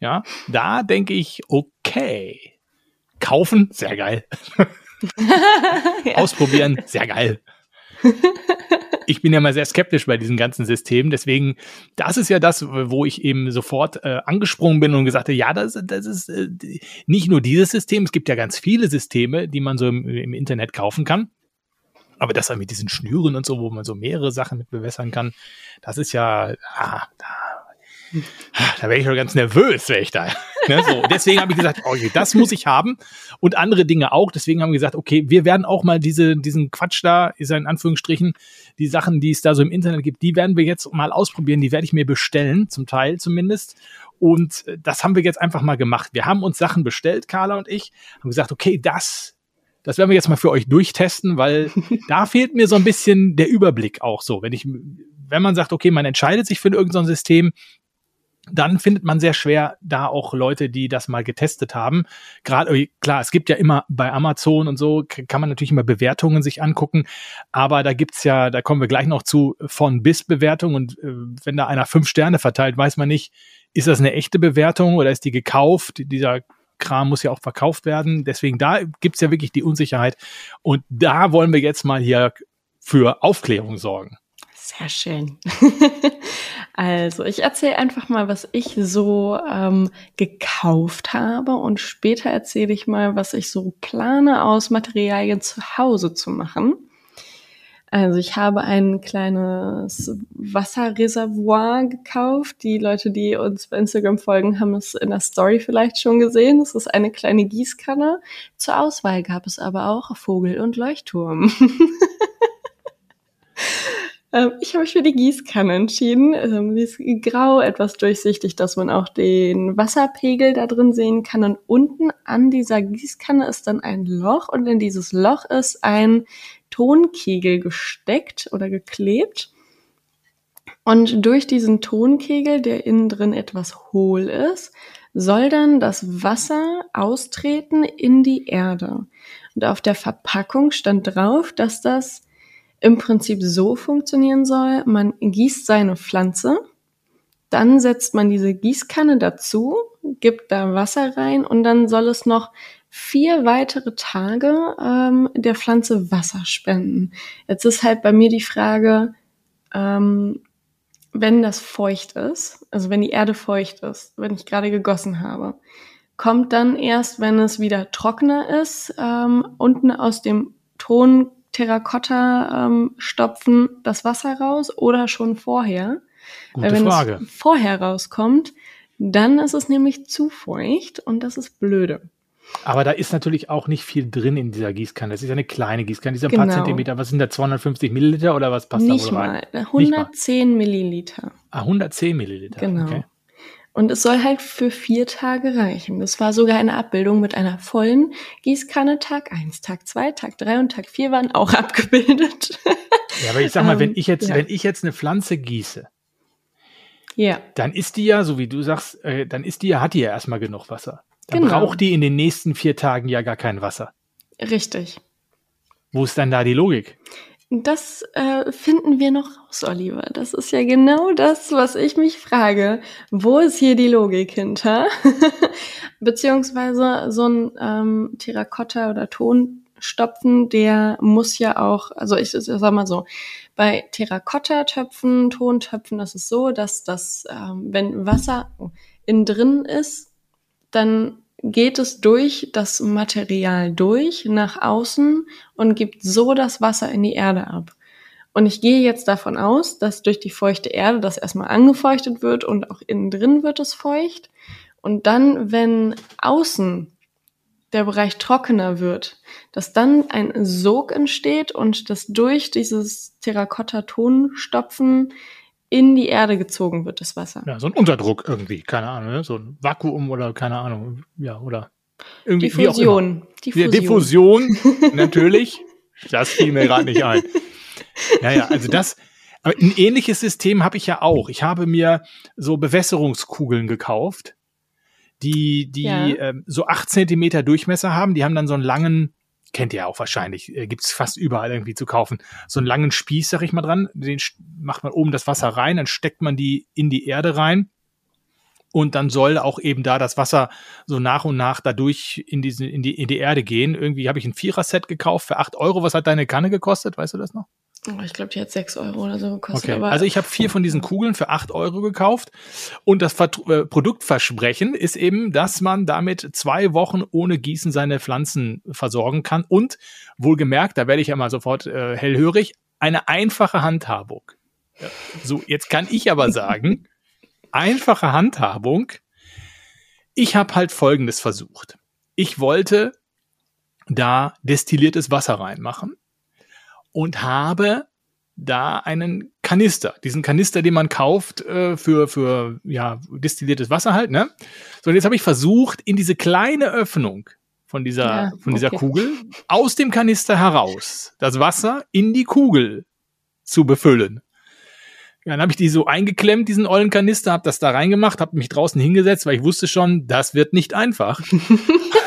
Ja, da denke ich, okay. Kaufen, sehr geil. (laughs) ja. Ausprobieren, sehr geil. ich bin ja mal sehr skeptisch bei diesen ganzen Systemen. Deswegen, das ist ja das, wo ich eben sofort äh, angesprungen bin und gesagt habe, ja, das, das ist äh, nicht nur dieses System. Es gibt ja ganz viele Systeme, die man so im, im Internet kaufen kann. Aber das mit diesen Schnüren und so, wo man so mehrere Sachen mit bewässern kann, das ist ja, ah, da, da wäre ich schon ganz nervös, wäre ich da. (laughs) Ne, so. Deswegen habe ich gesagt, okay, das muss ich haben und andere Dinge auch. Deswegen haben wir gesagt, okay, wir werden auch mal diese, diesen Quatsch da, ist in Anführungsstrichen, die Sachen, die es da so im Internet gibt, die werden wir jetzt mal ausprobieren. Die werde ich mir bestellen, zum Teil zumindest. Und das haben wir jetzt einfach mal gemacht. Wir haben uns Sachen bestellt, Carla und ich, haben gesagt, okay, das das werden wir jetzt mal für euch durchtesten, weil (laughs) da fehlt mir so ein bisschen der Überblick auch so. Wenn ich, wenn man sagt, okay, man entscheidet sich für irgendein System, dann findet man sehr schwer da auch Leute, die das mal getestet haben. Gerade klar, es gibt ja immer bei Amazon und so kann man natürlich immer Bewertungen sich angucken, aber da gibt's ja, da kommen wir gleich noch zu von bis Bewertung und äh, wenn da einer fünf Sterne verteilt, weiß man nicht, ist das eine echte Bewertung oder ist die gekauft? Dieser Kram muss ja auch verkauft werden. Deswegen da gibt's ja wirklich die Unsicherheit. Und da wollen wir jetzt mal hier für Aufklärung sorgen. Sehr schön. (laughs) also, ich erzähle einfach mal, was ich so ähm, gekauft habe und später erzähle ich mal, was ich so plane, aus Materialien zu Hause zu machen. Also ich habe ein kleines Wasserreservoir gekauft. Die Leute, die uns bei Instagram folgen, haben es in der Story vielleicht schon gesehen. Es ist eine kleine Gießkanne. Zur Auswahl gab es aber auch Vogel und Leuchtturm. (laughs) Ähm, ich habe mich für die Gießkanne entschieden. Ähm, sie ist grau, etwas durchsichtig, dass man auch den Wasserpegel da drin sehen kann. Und unten an dieser Gießkanne ist dann ein Loch und in dieses Loch ist ein Tonkegel gesteckt oder geklebt. Und durch diesen Tonkegel, der innen drin etwas hohl ist, soll dann das Wasser austreten in die Erde. Und auf der Verpackung stand drauf, dass das im Prinzip so funktionieren soll. Man gießt seine Pflanze, dann setzt man diese Gießkanne dazu, gibt da Wasser rein und dann soll es noch vier weitere Tage ähm, der Pflanze Wasser spenden. Jetzt ist halt bei mir die Frage, ähm, wenn das feucht ist, also wenn die Erde feucht ist, wenn ich gerade gegossen habe, kommt dann erst, wenn es wieder trockener ist, ähm, unten aus dem Ton Terrakotta ähm, stopfen das Wasser raus oder schon vorher? Gute Weil wenn Frage. es vorher rauskommt, dann ist es nämlich zu feucht und das ist blöde. Aber da ist natürlich auch nicht viel drin in dieser Gießkanne. Das ist eine kleine Gießkanne, dieser genau. paar Zentimeter. Was sind da 250 Milliliter oder was passt nicht da wohl rein? Mal. 110 nicht mal. Milliliter. Ah, 110 Milliliter. Genau. Okay. Und es soll halt für vier Tage reichen. Das war sogar eine Abbildung mit einer vollen Gießkanne. Tag eins, Tag zwei, Tag drei und Tag vier waren auch (laughs) abgebildet. Ja, aber ich sag mal, wenn ähm, ich jetzt, ja. wenn ich jetzt eine Pflanze gieße, ja. dann ist die ja, so wie du sagst, äh, dann ist die ja, hat die ja erstmal genug Wasser. Dann genau. braucht die in den nächsten vier Tagen ja gar kein Wasser. Richtig. Wo ist dann da die Logik? Das äh, finden wir noch raus, Oliver. Das ist ja genau das, was ich mich frage. Wo ist hier die Logik hinter? (laughs) Beziehungsweise so ein ähm, Terrakotta oder Tonstopfen, der muss ja auch, also ich, ich sag mal so, bei Terrakotta-Töpfen, Tontöpfen, das ist so, dass das, ähm, wenn Wasser innen drin ist, dann geht es durch das Material durch nach außen und gibt so das Wasser in die Erde ab. Und ich gehe jetzt davon aus, dass durch die feuchte Erde das erstmal angefeuchtet wird und auch innen drin wird es feucht. Und dann, wenn außen der Bereich trockener wird, dass dann ein Sog entsteht und das durch dieses Terrakotta-Tonstopfen in die Erde gezogen wird, das Wasser. Ja, so ein Unterdruck irgendwie, keine Ahnung, ne? so ein Vakuum oder keine Ahnung, ja, oder irgendwie. Diffusion. Diffusion. Diffusion, (laughs) natürlich. Das fiel mir gerade nicht ein. Ja, ja, also das, aber ein ähnliches System habe ich ja auch. Ich habe mir so Bewässerungskugeln gekauft die, die ja. ähm, so acht Zentimeter Durchmesser haben. Die haben dann so einen langen, kennt ihr auch wahrscheinlich, äh, gibt's fast überall irgendwie zu kaufen, so einen langen Spieß, sag ich mal dran. Den macht man oben das Wasser rein, dann steckt man die in die Erde rein. Und dann soll auch eben da das Wasser so nach und nach dadurch in, diese, in, die, in die Erde gehen. Irgendwie habe ich ein Vierer-Set gekauft für acht Euro. Was hat deine Kanne gekostet? Weißt du das noch? Oh, ich glaube, die hat sechs Euro oder so gekostet. Okay. also ich habe vier von diesen Kugeln für acht Euro gekauft. Und das Vert äh, Produktversprechen ist eben, dass man damit zwei Wochen ohne Gießen seine Pflanzen versorgen kann. Und wohlgemerkt, da werde ich ja mal sofort äh, hellhörig, eine einfache Handhabung. Ja. So, jetzt kann ich aber (laughs) sagen, einfache Handhabung. Ich habe halt Folgendes versucht. Ich wollte da destilliertes Wasser reinmachen und habe da einen Kanister, diesen Kanister, den man kauft äh, für für ja destilliertes Wasser halt, ne? So und jetzt habe ich versucht in diese kleine Öffnung von dieser ja, von dieser okay. Kugel aus dem Kanister heraus das Wasser in die Kugel zu befüllen. Ja, dann habe ich die so eingeklemmt, diesen ollen Kanister, habe das da reingemacht, habe mich draußen hingesetzt, weil ich wusste schon, das wird nicht einfach. (laughs)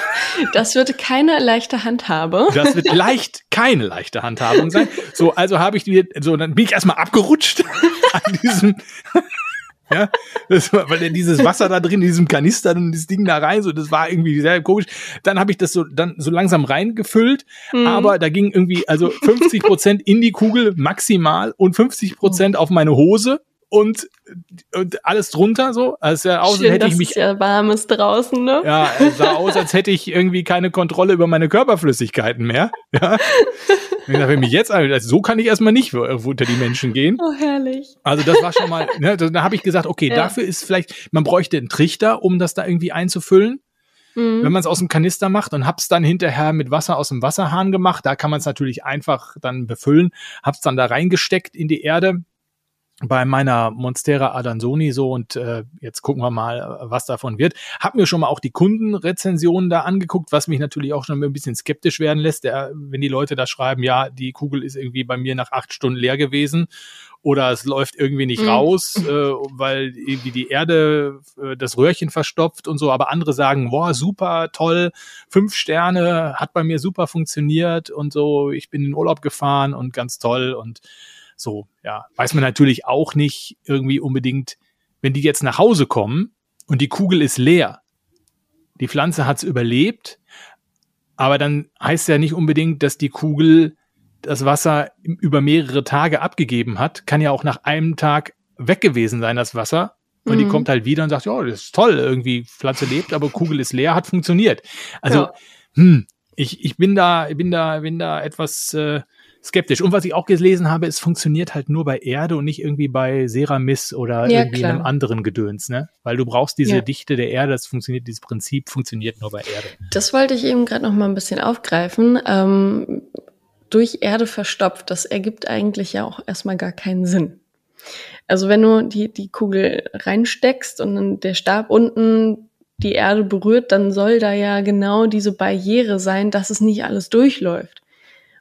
Das wird keine leichte Handhabe. Das wird leicht keine leichte Handhabung sein. So, also habe ich die, so, dann bin ich erstmal abgerutscht (laughs) an diesem, ja, das war, weil dieses Wasser da drin, in diesem Kanister und das Ding da rein, so, das war irgendwie sehr komisch. Dann habe ich das so, dann so langsam reingefüllt, mhm. aber da ging irgendwie, also 50 Prozent in die Kugel maximal und 50 Prozent auf meine Hose und, und alles drunter so. Also sah aus, Schön, als hätte ich mich. Es ja warm ist draußen, ne? Ja, es sah aus, als hätte ich irgendwie keine Kontrolle über meine Körperflüssigkeiten mehr. Ja. (laughs) Ich dachte, wenn mich jetzt also so kann ich erstmal nicht unter die Menschen gehen. Oh, herrlich. Also das war schon mal, ne, da, da habe ich gesagt, okay, ja. dafür ist vielleicht, man bräuchte einen Trichter, um das da irgendwie einzufüllen. Mhm. Wenn man es aus dem Kanister macht und hab's dann hinterher mit Wasser aus dem Wasserhahn gemacht, da kann man es natürlich einfach dann befüllen, hab's dann da reingesteckt in die Erde, bei meiner Monstera Adansoni so und äh, jetzt gucken wir mal, was davon wird. Hab mir schon mal auch die Kundenrezensionen da angeguckt, was mich natürlich auch schon ein bisschen skeptisch werden lässt, der, wenn die Leute da schreiben, ja, die Kugel ist irgendwie bei mir nach acht Stunden leer gewesen oder es läuft irgendwie nicht mhm. raus, äh, weil irgendwie die Erde äh, das Röhrchen verstopft und so, aber andere sagen, boah, super, toll, fünf Sterne, hat bei mir super funktioniert und so, ich bin in Urlaub gefahren und ganz toll und so, ja, weiß man natürlich auch nicht irgendwie unbedingt, wenn die jetzt nach Hause kommen und die Kugel ist leer. Die Pflanze hat es überlebt, aber dann heißt ja nicht unbedingt, dass die Kugel das Wasser über mehrere Tage abgegeben hat. Kann ja auch nach einem Tag weg gewesen sein, das Wasser. Und mhm. die kommt halt wieder und sagt, ja, das ist toll, irgendwie Pflanze lebt, aber Kugel ist leer, hat funktioniert. Also, ja. hm, ich, ich bin da, bin da, bin da etwas äh, skeptisch. Und was ich auch gelesen habe, es funktioniert halt nur bei Erde und nicht irgendwie bei Ceramis oder ja, irgendwie klar. einem anderen Gedöns, ne? Weil du brauchst diese ja. Dichte der Erde, das funktioniert, dieses Prinzip funktioniert nur bei Erde. Das wollte ich eben gerade noch mal ein bisschen aufgreifen. Ähm, durch Erde verstopft, das ergibt eigentlich ja auch erstmal gar keinen Sinn. Also wenn du die, die Kugel reinsteckst und dann der Stab unten die Erde berührt, dann soll da ja genau diese Barriere sein, dass es nicht alles durchläuft.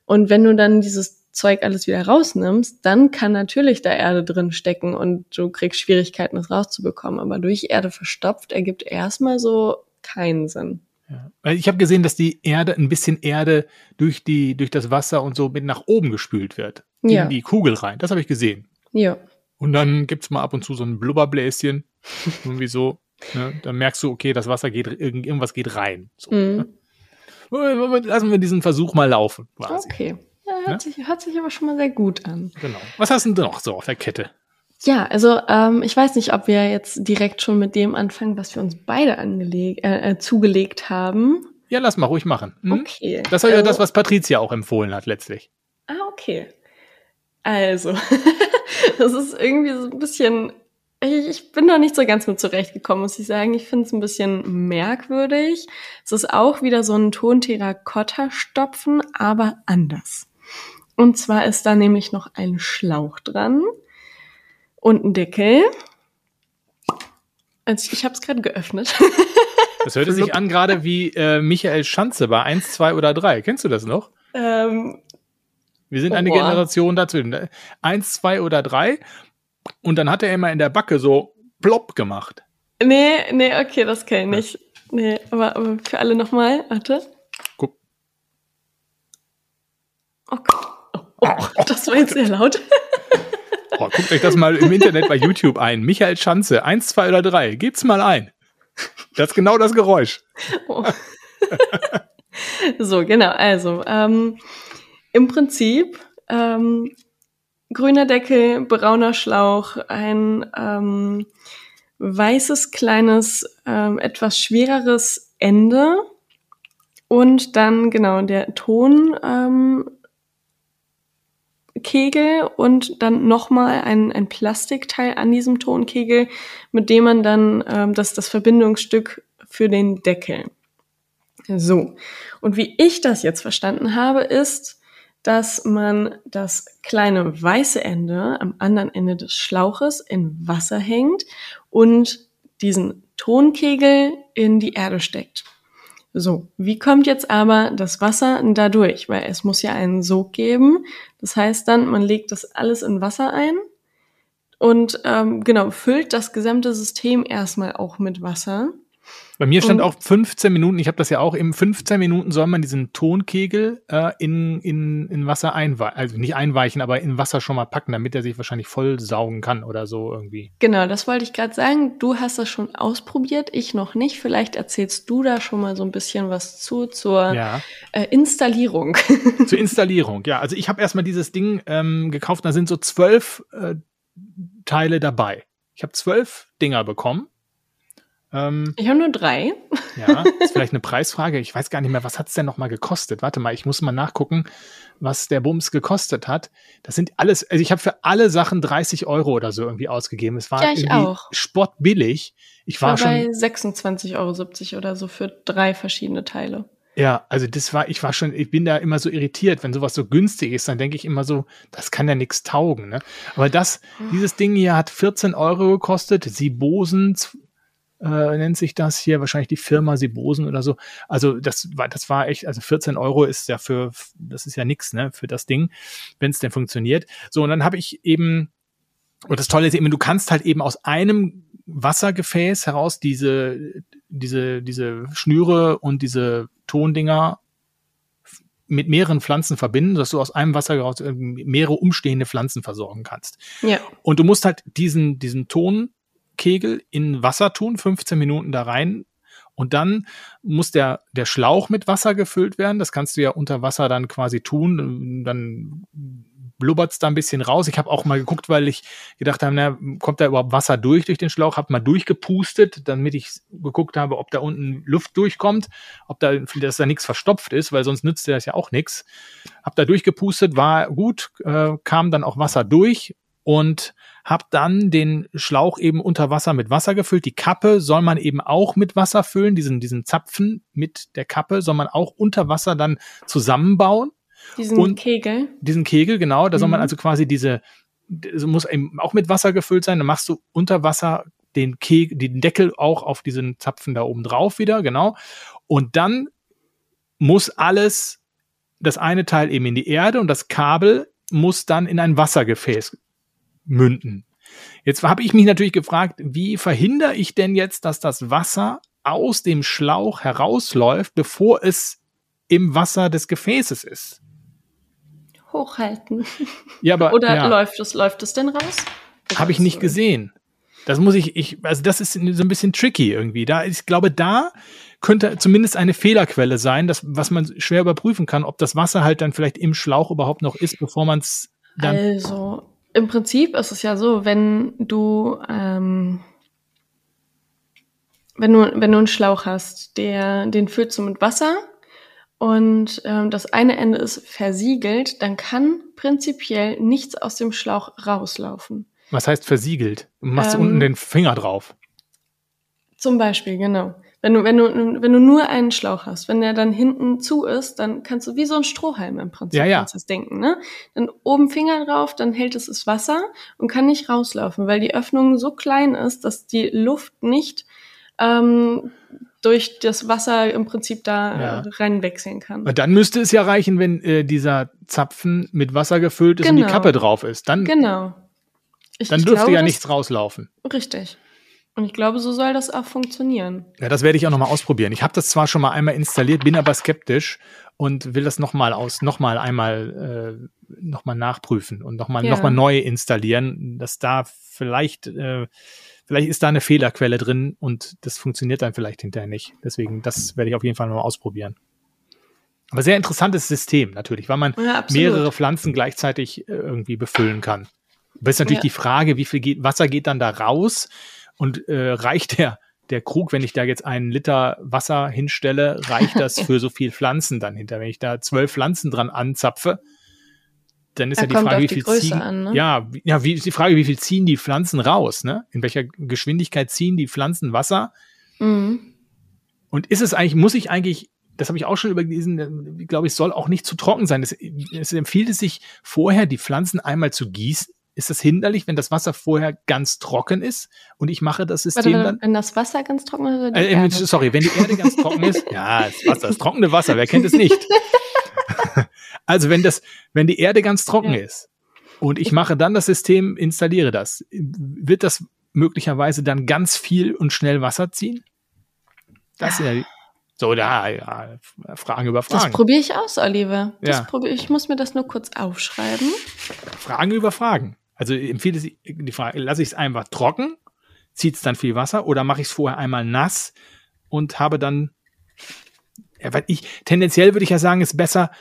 Und wenn du dann dieses Zeug alles wieder rausnimmst, dann kann natürlich da Erde drin stecken und du kriegst Schwierigkeiten, das rauszubekommen. Aber durch Erde verstopft ergibt erstmal so keinen Sinn. Ja. Ich habe gesehen, dass die Erde, ein bisschen Erde durch die, durch das Wasser und so mit nach oben gespült wird. Ja. In die Kugel rein. Das habe ich gesehen. Ja. Und dann gibt's mal ab und zu so ein Blubberbläschen. (laughs) irgendwie so. Ne? Dann merkst du, okay, das Wasser geht, irgendwas geht rein. So, mhm. ne? Lassen wir diesen Versuch mal laufen. Quasi. Okay. Ja, hört, ne? sich, hört sich aber schon mal sehr gut an. Genau. Was hast du denn noch so auf der Kette? Ja, also ähm, ich weiß nicht, ob wir jetzt direkt schon mit dem anfangen, was wir uns beide angelegt, äh, äh, zugelegt haben. Ja, lass mal ruhig machen. Hm? Okay. Das war also, ja das, was Patricia auch empfohlen hat letztlich. Ah, okay. Also, (laughs) das ist irgendwie so ein bisschen ich, ich bin noch nicht so ganz mit zurechtgekommen, muss ich sagen. Ich finde es ein bisschen merkwürdig. Es ist auch wieder so ein Ton-Terrakotta-Stopfen, aber anders. Und zwar ist da nämlich noch ein Schlauch dran und ein Deckel. Also ich habe es gerade geöffnet. (laughs) Das hörte sich an gerade wie äh, Michael Schanze bei 1, 2 oder 3. Kennst du das noch? Ähm, Wir sind Oh, eine boah. Generation dazwischen. Eins, zwei oder drei. Und dann hat er immer in der Backe so plopp gemacht. nee, nee, okay, das kenne ich nicht. Nee, aber, aber für alle nochmal, warte. Guck. Oh Gott. Oh, oh, (laughs) das war jetzt sehr laut. (laughs) Oh, guckt euch das mal im Internet bei YouTube ein. Michael Schanze, eins, zwei oder drei. Gebt's mal ein. Das ist genau das Geräusch. Oh. (laughs) so, genau, also ähm, im Prinzip ähm, grüner Deckel, brauner Schlauch, ein ähm, weißes, kleines, ähm, etwas schwereres Ende und dann genau der Ton ähm, Kegel und dann nochmal ein, ein Plastikteil an diesem Tonkegel, mit dem man dann ähm, das, das Verbindungsstück für den Deckel. So. Und wie ich das jetzt verstanden habe, ist, dass man das kleine weiße Ende am anderen Ende des Schlauches in Wasser hängt und diesen Tonkegel in die Erde steckt. So, wie kommt jetzt aber das Wasser da durch? Weil es muss ja einen Sog geben. Das heißt dann, man legt das alles in Wasser ein und ähm, genau, füllt das gesamte System erstmal auch mit Wasser. Bei mir stand Und- auch 15 Minuten, ich habe das ja auch, im 15 Minuten soll man diesen Tonkegel äh, in, in, in Wasser einweichen, also nicht einweichen, aber in Wasser schon mal packen, damit er sich wahrscheinlich voll saugen kann oder so irgendwie. Genau, das wollte ich gerade sagen. Du hast das schon ausprobiert, ich noch nicht. Vielleicht erzählst du da schon mal so ein bisschen was zu zur Ja. äh, Installierung. (laughs) Zur Installierung, ja. Also ich habe erstmal dieses Ding ähm, gekauft, da sind so zwölf äh, Teile dabei. Ich habe zwölf Dinger bekommen. Ähm, Ich habe nur drei. ja, ist vielleicht eine Preisfrage. Ich weiß gar nicht mehr, was hat's denn noch mal gekostet? Warte mal, ich muss mal nachgucken, was der Bums gekostet hat. Das sind alles, also ich habe für alle Sachen 30 Euro oder so irgendwie ausgegeben. Es war Ja, ich irgendwie auch. spottbillig. Ich war war schon, bei 26,70 Euro oder so für drei verschiedene Teile. Ja, also das war, ich war schon, ich bin da immer so irritiert, wenn sowas so günstig ist, dann denke ich immer so, das kann ja nichts taugen, ne? Aber das, dieses Ding hier hat 14 Euro gekostet, Sibosen äh, nennt sich das hier, wahrscheinlich die Firma Sibosen oder so. Also das war, das war echt, also 14 Euro ist ja für, das ist ja nix, ne, für das Ding, wenn es denn funktioniert. So, und dann habe ich eben, und das Tolle ist eben, du kannst halt eben aus einem Wassergefäß heraus diese, diese, diese Schnüre und diese Tondinger mit mehreren Pflanzen verbinden, dass du aus einem Wasser heraus äh, mehrere umstehende Pflanzen versorgen kannst. Ja. Und du musst halt diesen, diesen Tonkegel in Wasser tun, 15 Minuten da rein. Und dann muss der, der Schlauch mit Wasser gefüllt werden. Das kannst du ja unter Wasser dann quasi tun. Dann blubbert's da ein bisschen raus. Ich habe auch mal geguckt, weil ich gedacht habe, na, kommt da überhaupt Wasser durch durch den Schlauch? Habe mal durchgepustet, damit ich geguckt habe, ob da unten Luft durchkommt, ob da, dass da nichts verstopft ist, weil sonst nützt dir das ja auch nichts. Hab da durchgepustet, war gut, äh, kam dann auch Wasser durch und habe dann den Schlauch eben unter Wasser mit Wasser gefüllt. Die Kappe soll man eben auch mit Wasser füllen, diesen, diesen Zapfen mit der Kappe soll man auch unter Wasser dann zusammenbauen. Diesen Und- Kegel. Diesen Kegel, genau, da soll man Mhm. also quasi diese, muss eben auch mit Wasser gefüllt sein. Dann machst du unter Wasser den Kegel, den Deckel auch auf diesen Zapfen da oben drauf wieder, genau. Und dann muss alles, das eine Teil eben in die Erde und das Kabel muss dann in ein Wassergefäß münden. Jetzt habe ich mich natürlich gefragt, wie verhindere ich denn jetzt, dass das Wasser aus dem Schlauch herausläuft, bevor es im Wasser des Gefäßes ist? Hochhalten. Ja, aber (laughs) Oder ja, läuft es, läuft es denn raus? habe ich nicht gesehen. Das muss ich, ich, also das ist so ein bisschen tricky irgendwie. Da, ich glaube, da könnte zumindest eine Fehlerquelle sein, das, was man schwer überprüfen kann, ob das Wasser halt dann vielleicht im Schlauch überhaupt noch ist, bevor man es dann. Also, im Prinzip ist es ja so, wenn du, ähm, wenn du, wenn du einen Schlauch hast, der, den füllst du mit Wasser und ähm, das eine Ende ist versiegelt, dann kann prinzipiell nichts aus dem Schlauch rauslaufen. Was heißt versiegelt? Du machst Ähm, unten den Finger drauf. Zum Beispiel, genau. Wenn du, wenn du, wenn du nur einen Schlauch hast, wenn der dann hinten zu ist, dann kannst du wie so ein Strohhalm im Prinzip Ja, ja. das denken, ne? Dann oben Finger drauf, dann hält es das Wasser und kann nicht rauslaufen, weil die Öffnung so klein ist, dass die Luft nicht ähm, durch das Wasser im Prinzip da Ja. äh, reinwechseln kann. Und dann müsste es ja reichen, wenn äh, dieser Zapfen mit Wasser gefüllt ist und die Genau. Kappe drauf ist. Dann, Genau. Ich, dann ich dürfte glaube, ja nichts rauslaufen. Richtig. Und ich glaube, so soll das auch funktionieren. Ja, das werde ich auch nochmal ausprobieren. Ich habe das zwar schon mal einmal installiert, bin aber skeptisch und will das nochmal aus, nochmal einmal, äh, nochmal nachprüfen und nochmal Ja. noch mal neu installieren, dass da vielleicht, äh, vielleicht ist da eine Fehlerquelle drin und das funktioniert dann vielleicht hinterher nicht. Deswegen, das werde ich auf jeden Fall nochmal ausprobieren. Aber sehr interessantes System natürlich, weil man Ja, mehrere Pflanzen gleichzeitig äh, irgendwie befüllen kann. Aber ist natürlich Ja. die Frage, wie viel geht, Wasser geht dann da raus und äh, reicht der, der Krug, wenn ich da jetzt einen Liter Wasser hinstelle, reicht das für so viel Pflanzen dann hinter? Wenn ich da zwölf Pflanzen dran anzapfe, dann ist Ja, ja, die Frage, wie die viel Größe ziehen, an, ne? ja, ja, wie ist die Frage, wie viel ziehen die Pflanzen raus, ne? In welcher Geschwindigkeit ziehen die Pflanzen Wasser? Mhm. Und ist es eigentlich, muss ich eigentlich, das habe ich auch schon übergelesen, äh, glaube ich, soll auch nicht zu trocken sein. Es, es empfiehlt es sich vorher, die Pflanzen einmal zu gießen. Ist das hinderlich, wenn das Wasser vorher ganz trocken ist und ich mache das System warte, dann? wenn das Wasser ganz trocken ist Äh, äh, sorry, wenn die Erde ganz trocken ist, (laughs) ja, das Wasser, das trockene Wasser, wer kennt es nicht? (laughs) also wenn das, wenn die Erde ganz trocken Ja. ist und ich mache dann das System, installiere das, wird das möglicherweise dann ganz viel und schnell Wasser ziehen? Das sind ja so da, ja, Fragen über Das Fragen. probiere ich aus, Oliver. Das Ja. probier, ich muss mir das nur kurz aufschreiben. Fragen über Fragen. Also empfiehlt es die Frage, lasse ich es einfach trocken, zieht es dann viel Wasser oder mache ich es vorher einmal nass und habe dann, ja, ich, tendenziell würde ich ja sagen, ist besser,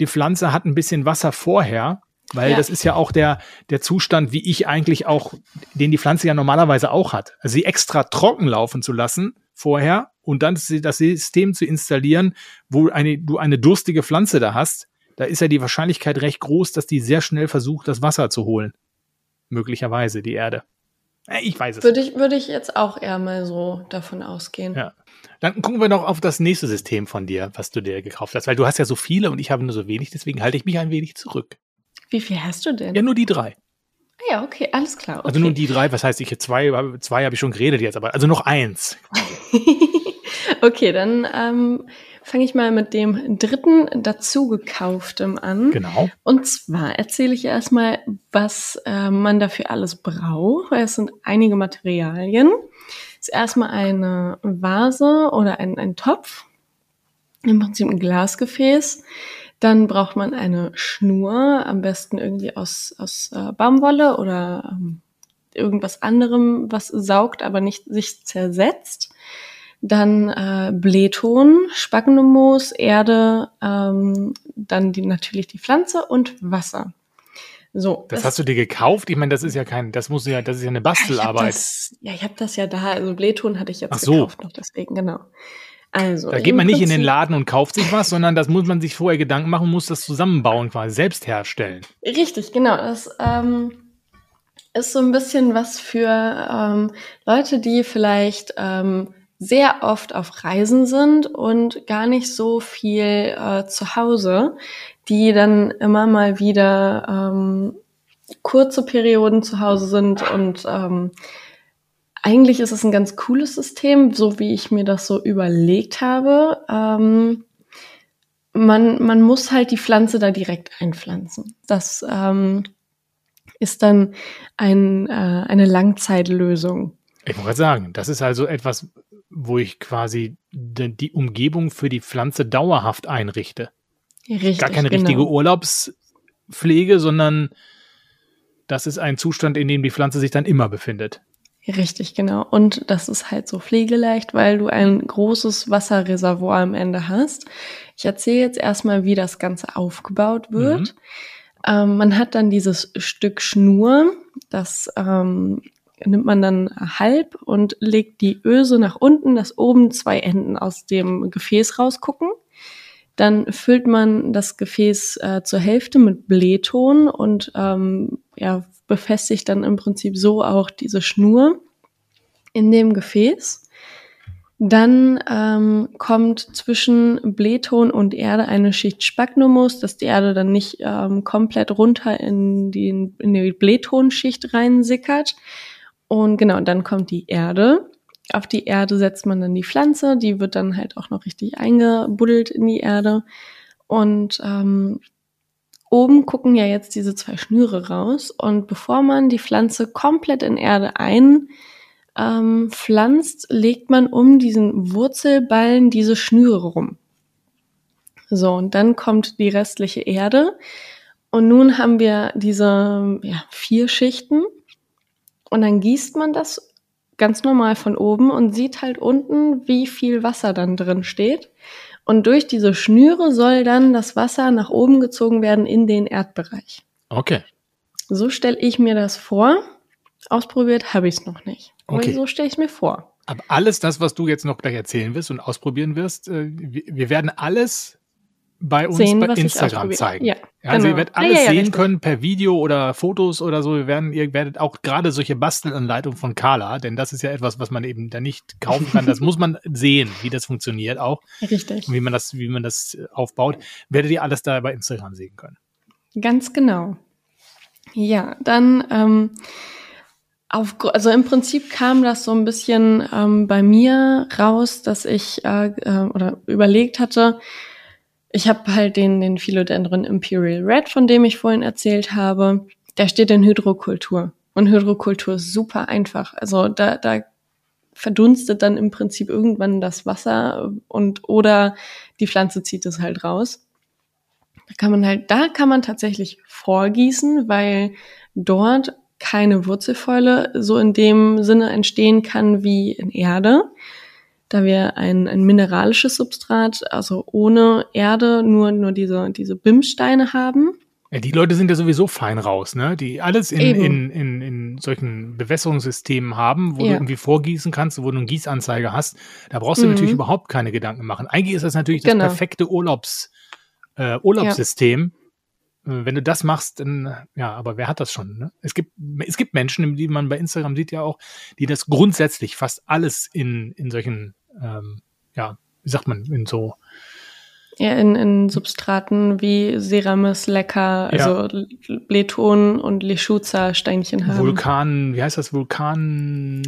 die Pflanze hat ein bisschen Wasser vorher, weil Ja. das ist ja auch der, der Zustand, wie ich eigentlich auch, den die Pflanze ja normalerweise auch hat. Also sie extra trocken laufen zu lassen vorher und dann das das System zu installieren, wo eine, du eine durstige Pflanze da hast, da ist ja die Wahrscheinlichkeit recht groß, dass die sehr schnell versucht, das Wasser zu holen. Möglicherweise die Erde. Äh, Ich weiß es. Würde ich, würde ich jetzt auch eher mal so davon ausgehen. Ja. Dann gucken wir noch auf das nächste System von dir, was du dir gekauft hast, weil du hast ja so viele und ich habe nur so wenig, deswegen halte ich mich ein wenig zurück. Wie viel hast du denn? Ja, nur die drei. Ah ja, okay, alles klar. Okay. Also nur die drei, was heißt ich zwei, zwei habe ich schon geredet jetzt, aber also noch eins. (laughs) okay, dann ähm, fange ich mal mit dem dritten dazu gekauftem an. Genau. Und zwar erzähle ich erstmal, was äh, man dafür alles braucht, weil es sind einige Materialien. Es ist erstmal eine Vase oder ein, ein Topf, im Prinzip ein Glasgefäß. Dann braucht man eine Schnur, am besten irgendwie aus, aus äh, Baumwolle oder ähm, irgendwas anderem, was saugt, aber nicht sich zersetzt. Dann äh, Blähton, Spackenmoos, Erde, ähm, dann die, natürlich die Pflanze und Wasser. So, Das hast du dir gekauft? Ich meine, das ist ja kein, das muss ja, das ist ja eine Ja, ich hab Bastelarbeit. Das, ja, ich habe das ja da. Also Blähton hatte ich jetzt Ach so. gekauft noch, deswegen, genau. Also, Da geht man nicht in den Prinzip- Laden und kauft sich was, sondern das muss man sich vorher Gedanken machen, muss das zusammenbauen, quasi selbst herstellen. Richtig, genau. Das ähm, ist so ein bisschen was für ähm, Leute, die vielleicht ähm, sehr oft auf Reisen sind und gar nicht so viel äh, zu Hause, die dann immer mal wieder ähm, kurze Perioden zu Hause sind und ähm, eigentlich ist es ein ganz cooles System, so wie ich mir das so überlegt habe. Ähm, man, man muss halt die Pflanze da direkt einpflanzen. Das ähm, ist dann ein, äh, eine Langzeitlösung. Ich wollte sagen, das ist also etwas, wo ich quasi die, Umgebung für die Pflanze dauerhaft einrichte. Richtig, Gar keine genau. richtige Urlaubspflege, sondern das ist ein Zustand, in dem die Pflanze sich dann immer befindet. Richtig, genau. Und das ist halt so pflegeleicht, weil du ein großes Wasserreservoir am Ende hast. Ich erzähle jetzt erstmal, wie das Ganze aufgebaut wird. Mhm. Ähm, man hat dann dieses Stück Schnur, das ähm, nimmt man dann halb und legt die Öse nach unten, dass oben zwei Enden aus dem Gefäß rausgucken. Dann füllt man das Gefäß äh, zur Hälfte mit Blähton und ähm, ja, befestigt dann im Prinzip so auch diese Schnur in dem Gefäß. Dann ähm, kommt zwischen Blähton und Erde eine Schicht Sphagnummus, dass die Erde dann nicht ähm, komplett runter in die, in die Blähtonschicht reinsickert. Und genau, dann kommt die Erde. Auf die Erde setzt man dann die Pflanze, die wird dann halt auch noch richtig eingebuddelt in die Erde. Und ähm, oben gucken ja jetzt diese zwei Schnüre raus. Und bevor man die Pflanze komplett in Erde ein ähm, legt man um diesen Wurzelballen diese Schnüre rum. So, und dann kommt die restliche Erde. Und nun haben wir diese ja, vier Schichten. Und dann gießt man das ganz normal von oben und sieht halt unten, wie viel Wasser dann drin steht. Und durch diese Schnüre soll dann das Wasser nach oben gezogen werden in den Erdbereich. Okay. So stelle ich mir das vor. Ausprobiert habe ich es noch nicht. Okay. so stelle ich mir vor. Aber alles das, was du jetzt noch gleich erzählen wirst und ausprobieren wirst, äh, wir werden alles bei uns sehen, bei Instagram zeigen. Ja, ja, also genau. ihr werdet alles ja, ja, sehen richtig. können per Video oder Fotos oder so. Wir werden, ihr werdet auch gerade solche Bastelanleitungen von Carla, denn das ist ja etwas, was man eben da nicht kaufen kann. Das (laughs) muss man sehen, wie das funktioniert auch. Richtig. Und wie man das, wie man das äh, aufbaut. Werdet ihr alles da bei Instagram sehen können. Ganz genau. Ja, dann ähm, auf, also im Prinzip kam das so ein bisschen ähm, bei mir raus, dass ich äh, äh, oder überlegt hatte, ich habe halt den, den Philodendron Imperial Red, von dem ich vorhin erzählt habe, der steht in Hydrokultur. Und Hydrokultur ist super einfach. Also da, da verdunstet dann im Prinzip irgendwann das Wasser und oder die Pflanze zieht es halt raus. Da kann man halt, da kann man tatsächlich vorgießen, weil dort keine Wurzelfäule so in dem Sinne entstehen kann wie in Erde, da wir ein, ein mineralisches Substrat, also ohne Erde nur, nur diese, diese Bimsteine haben. Ja, die Leute sind ja sowieso fein raus, ne? Die alles in, in, in, in solchen Bewässerungssystemen haben, wo ja. du irgendwie vorgießen kannst, wo du einen Gießanzeiger hast. Da brauchst du mhm. natürlich überhaupt keine Gedanken machen. Eigentlich ist das natürlich das genau. perfekte Urlaubs, äh, Urlaubssystem. Ja äh, wenn du das machst, dann, ja, aber wer hat das schon? Ne? Es gibt, es gibt Menschen, die man bei Instagram sieht ja auch, die das grundsätzlich fast alles in, in solchen, ähm, ja, wie sagt man, in so ja, in, in Substraten wie Ceramis, Lecker, also ja. Blähton und Lechuza-Steinchen haben. Vulkan, wie heißt das? Vulkan...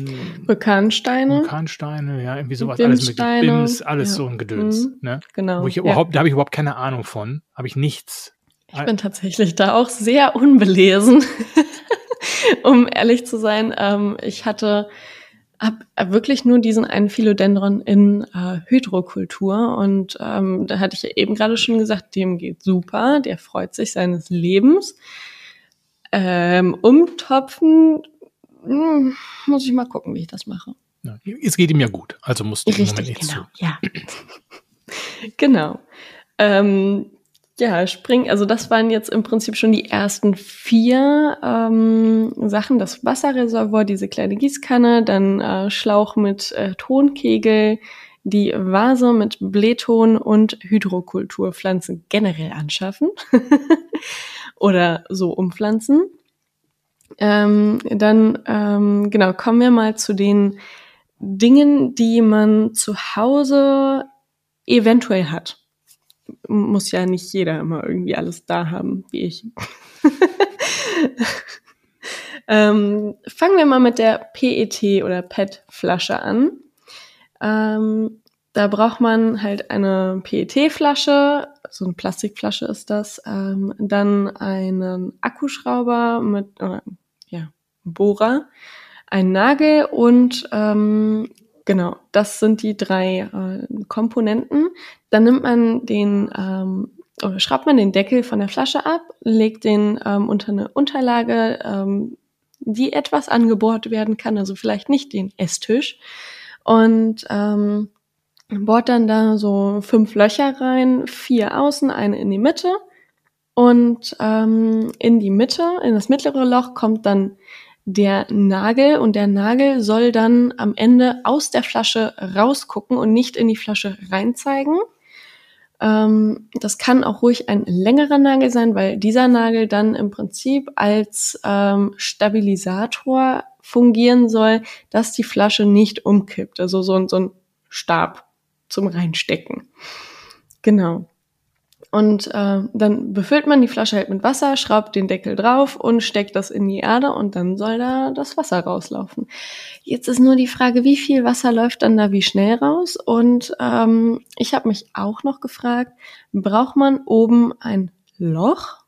Vulkansteine. Vulkansteine, ja, irgendwie sowas. Alles mit Bims, alles ja. so ein Gedöns. Mhm, ne? Genau. Wo ich überhaupt, da habe ich überhaupt keine Ahnung von. Habe ich nichts. Ich bin tatsächlich da auch sehr unbelesen, (laughs) um ehrlich zu sein. Ähm, ich hatte hab wirklich nur diesen einen Philodendron in äh, Hydrokultur und ähm, da hatte ich eben gerade schon gesagt, dem geht super, der freut sich seines Lebens. Ähm, umtopfen mh, hm, muss ich mal gucken, wie ich das mache. Ja, es geht ihm ja gut, also musst du Richtig, im Moment nicht genau, zu. Ja. (laughs) genau. Ähm, ja, spring, also das waren jetzt im Prinzip schon die ersten vier ähm, Sachen. Das Wasserreservoir, diese kleine Gießkanne, dann äh, Schlauch mit äh, Tonkegel, die Vase mit Blähton und Hydrokulturpflanzen generell anschaffen (laughs) oder so umpflanzen. Ähm, dann, ähm, genau, kommen wir mal zu den Dingen, die man zu Hause eventuell hat muss ja nicht jeder immer irgendwie alles da haben, wie ich. (laughs) ähm, fangen wir mal mit der PET oder PET-Flasche an. Ähm, da braucht man halt eine PET-Flasche, so eine Plastikflasche ist das, ähm, dann einen Akkuschrauber mit, äh, ja, Bohrer, einen Nagel und ähm, Genau, das sind die drei äh, Komponenten. Dann nimmt man den ähm, oder schraubt man den Deckel von der Flasche ab, legt den ähm, unter eine Unterlage, ähm, die etwas angebohrt werden kann, also vielleicht nicht den Esstisch. Und ähm, bohrt dann da so fünf Löcher rein, vier außen, eine in die Mitte. Und ähm, in die Mitte, in das mittlere Loch, kommt dann der Nagel und der Nagel soll dann am Ende aus der Flasche rausgucken und nicht in die Flasche reinzeigen. Ähm, das kann auch ruhig ein längerer Nagel sein, weil dieser Nagel dann im Prinzip als ähm, Stabilisator fungieren soll, dass die Flasche nicht umkippt. Also so, so ein Stab zum Reinstecken. Genau. Und äh, dann befüllt man die Flasche halt mit Wasser, schraubt den Deckel drauf und steckt das in die Erde und dann soll da das Wasser rauslaufen. Jetzt ist nur die Frage, wie viel Wasser läuft dann da wie schnell raus? Und ähm, ich habe mich auch noch gefragt, braucht man oben ein Loch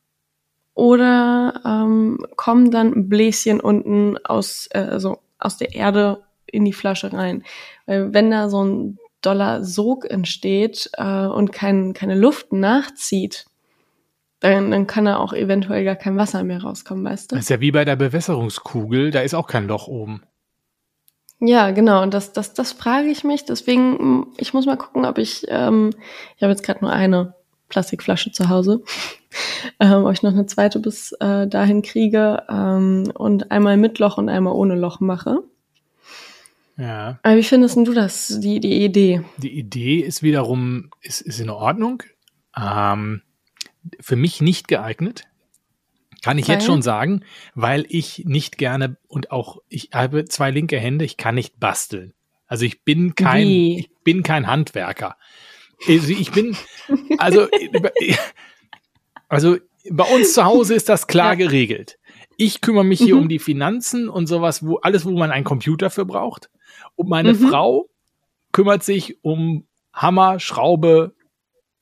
oder ähm, kommen dann Bläschen unten aus, äh, also aus der Erde in die Flasche rein? Weil wenn da so ein doller Sog entsteht äh, und kein, keine Luft nachzieht, dann, dann kann da auch eventuell gar kein Wasser mehr rauskommen, weißt du? Das ist ja wie bei der Bewässerungskugel, da ist auch kein Loch oben. Ja, genau. Und das, das, das frage ich mich. Deswegen, ich muss mal gucken, ob ich, ähm, ich habe jetzt gerade nur eine Plastikflasche zu Hause, (laughs) ähm, ob ich noch eine zweite bis äh, dahin kriege ähm, und einmal mit Loch und einmal ohne Loch mache. Ja. Aber wie findest du das, die, die Idee? Die Idee ist wiederum, ist, ist in Ordnung. Ähm, für mich nicht geeignet. Kann ich weil? jetzt schon sagen, weil ich nicht gerne und auch ich habe zwei linke Hände, ich kann nicht basteln. Also ich bin kein, Wie? ich bin kein Handwerker. Also ich bin, also, also bei uns zu Hause ist das klar geregelt. Ich kümmere mich hier mhm. um die Finanzen und sowas, wo alles, wo man einen Computer für braucht. Und meine mhm. Frau kümmert sich um Hammer, Schraube,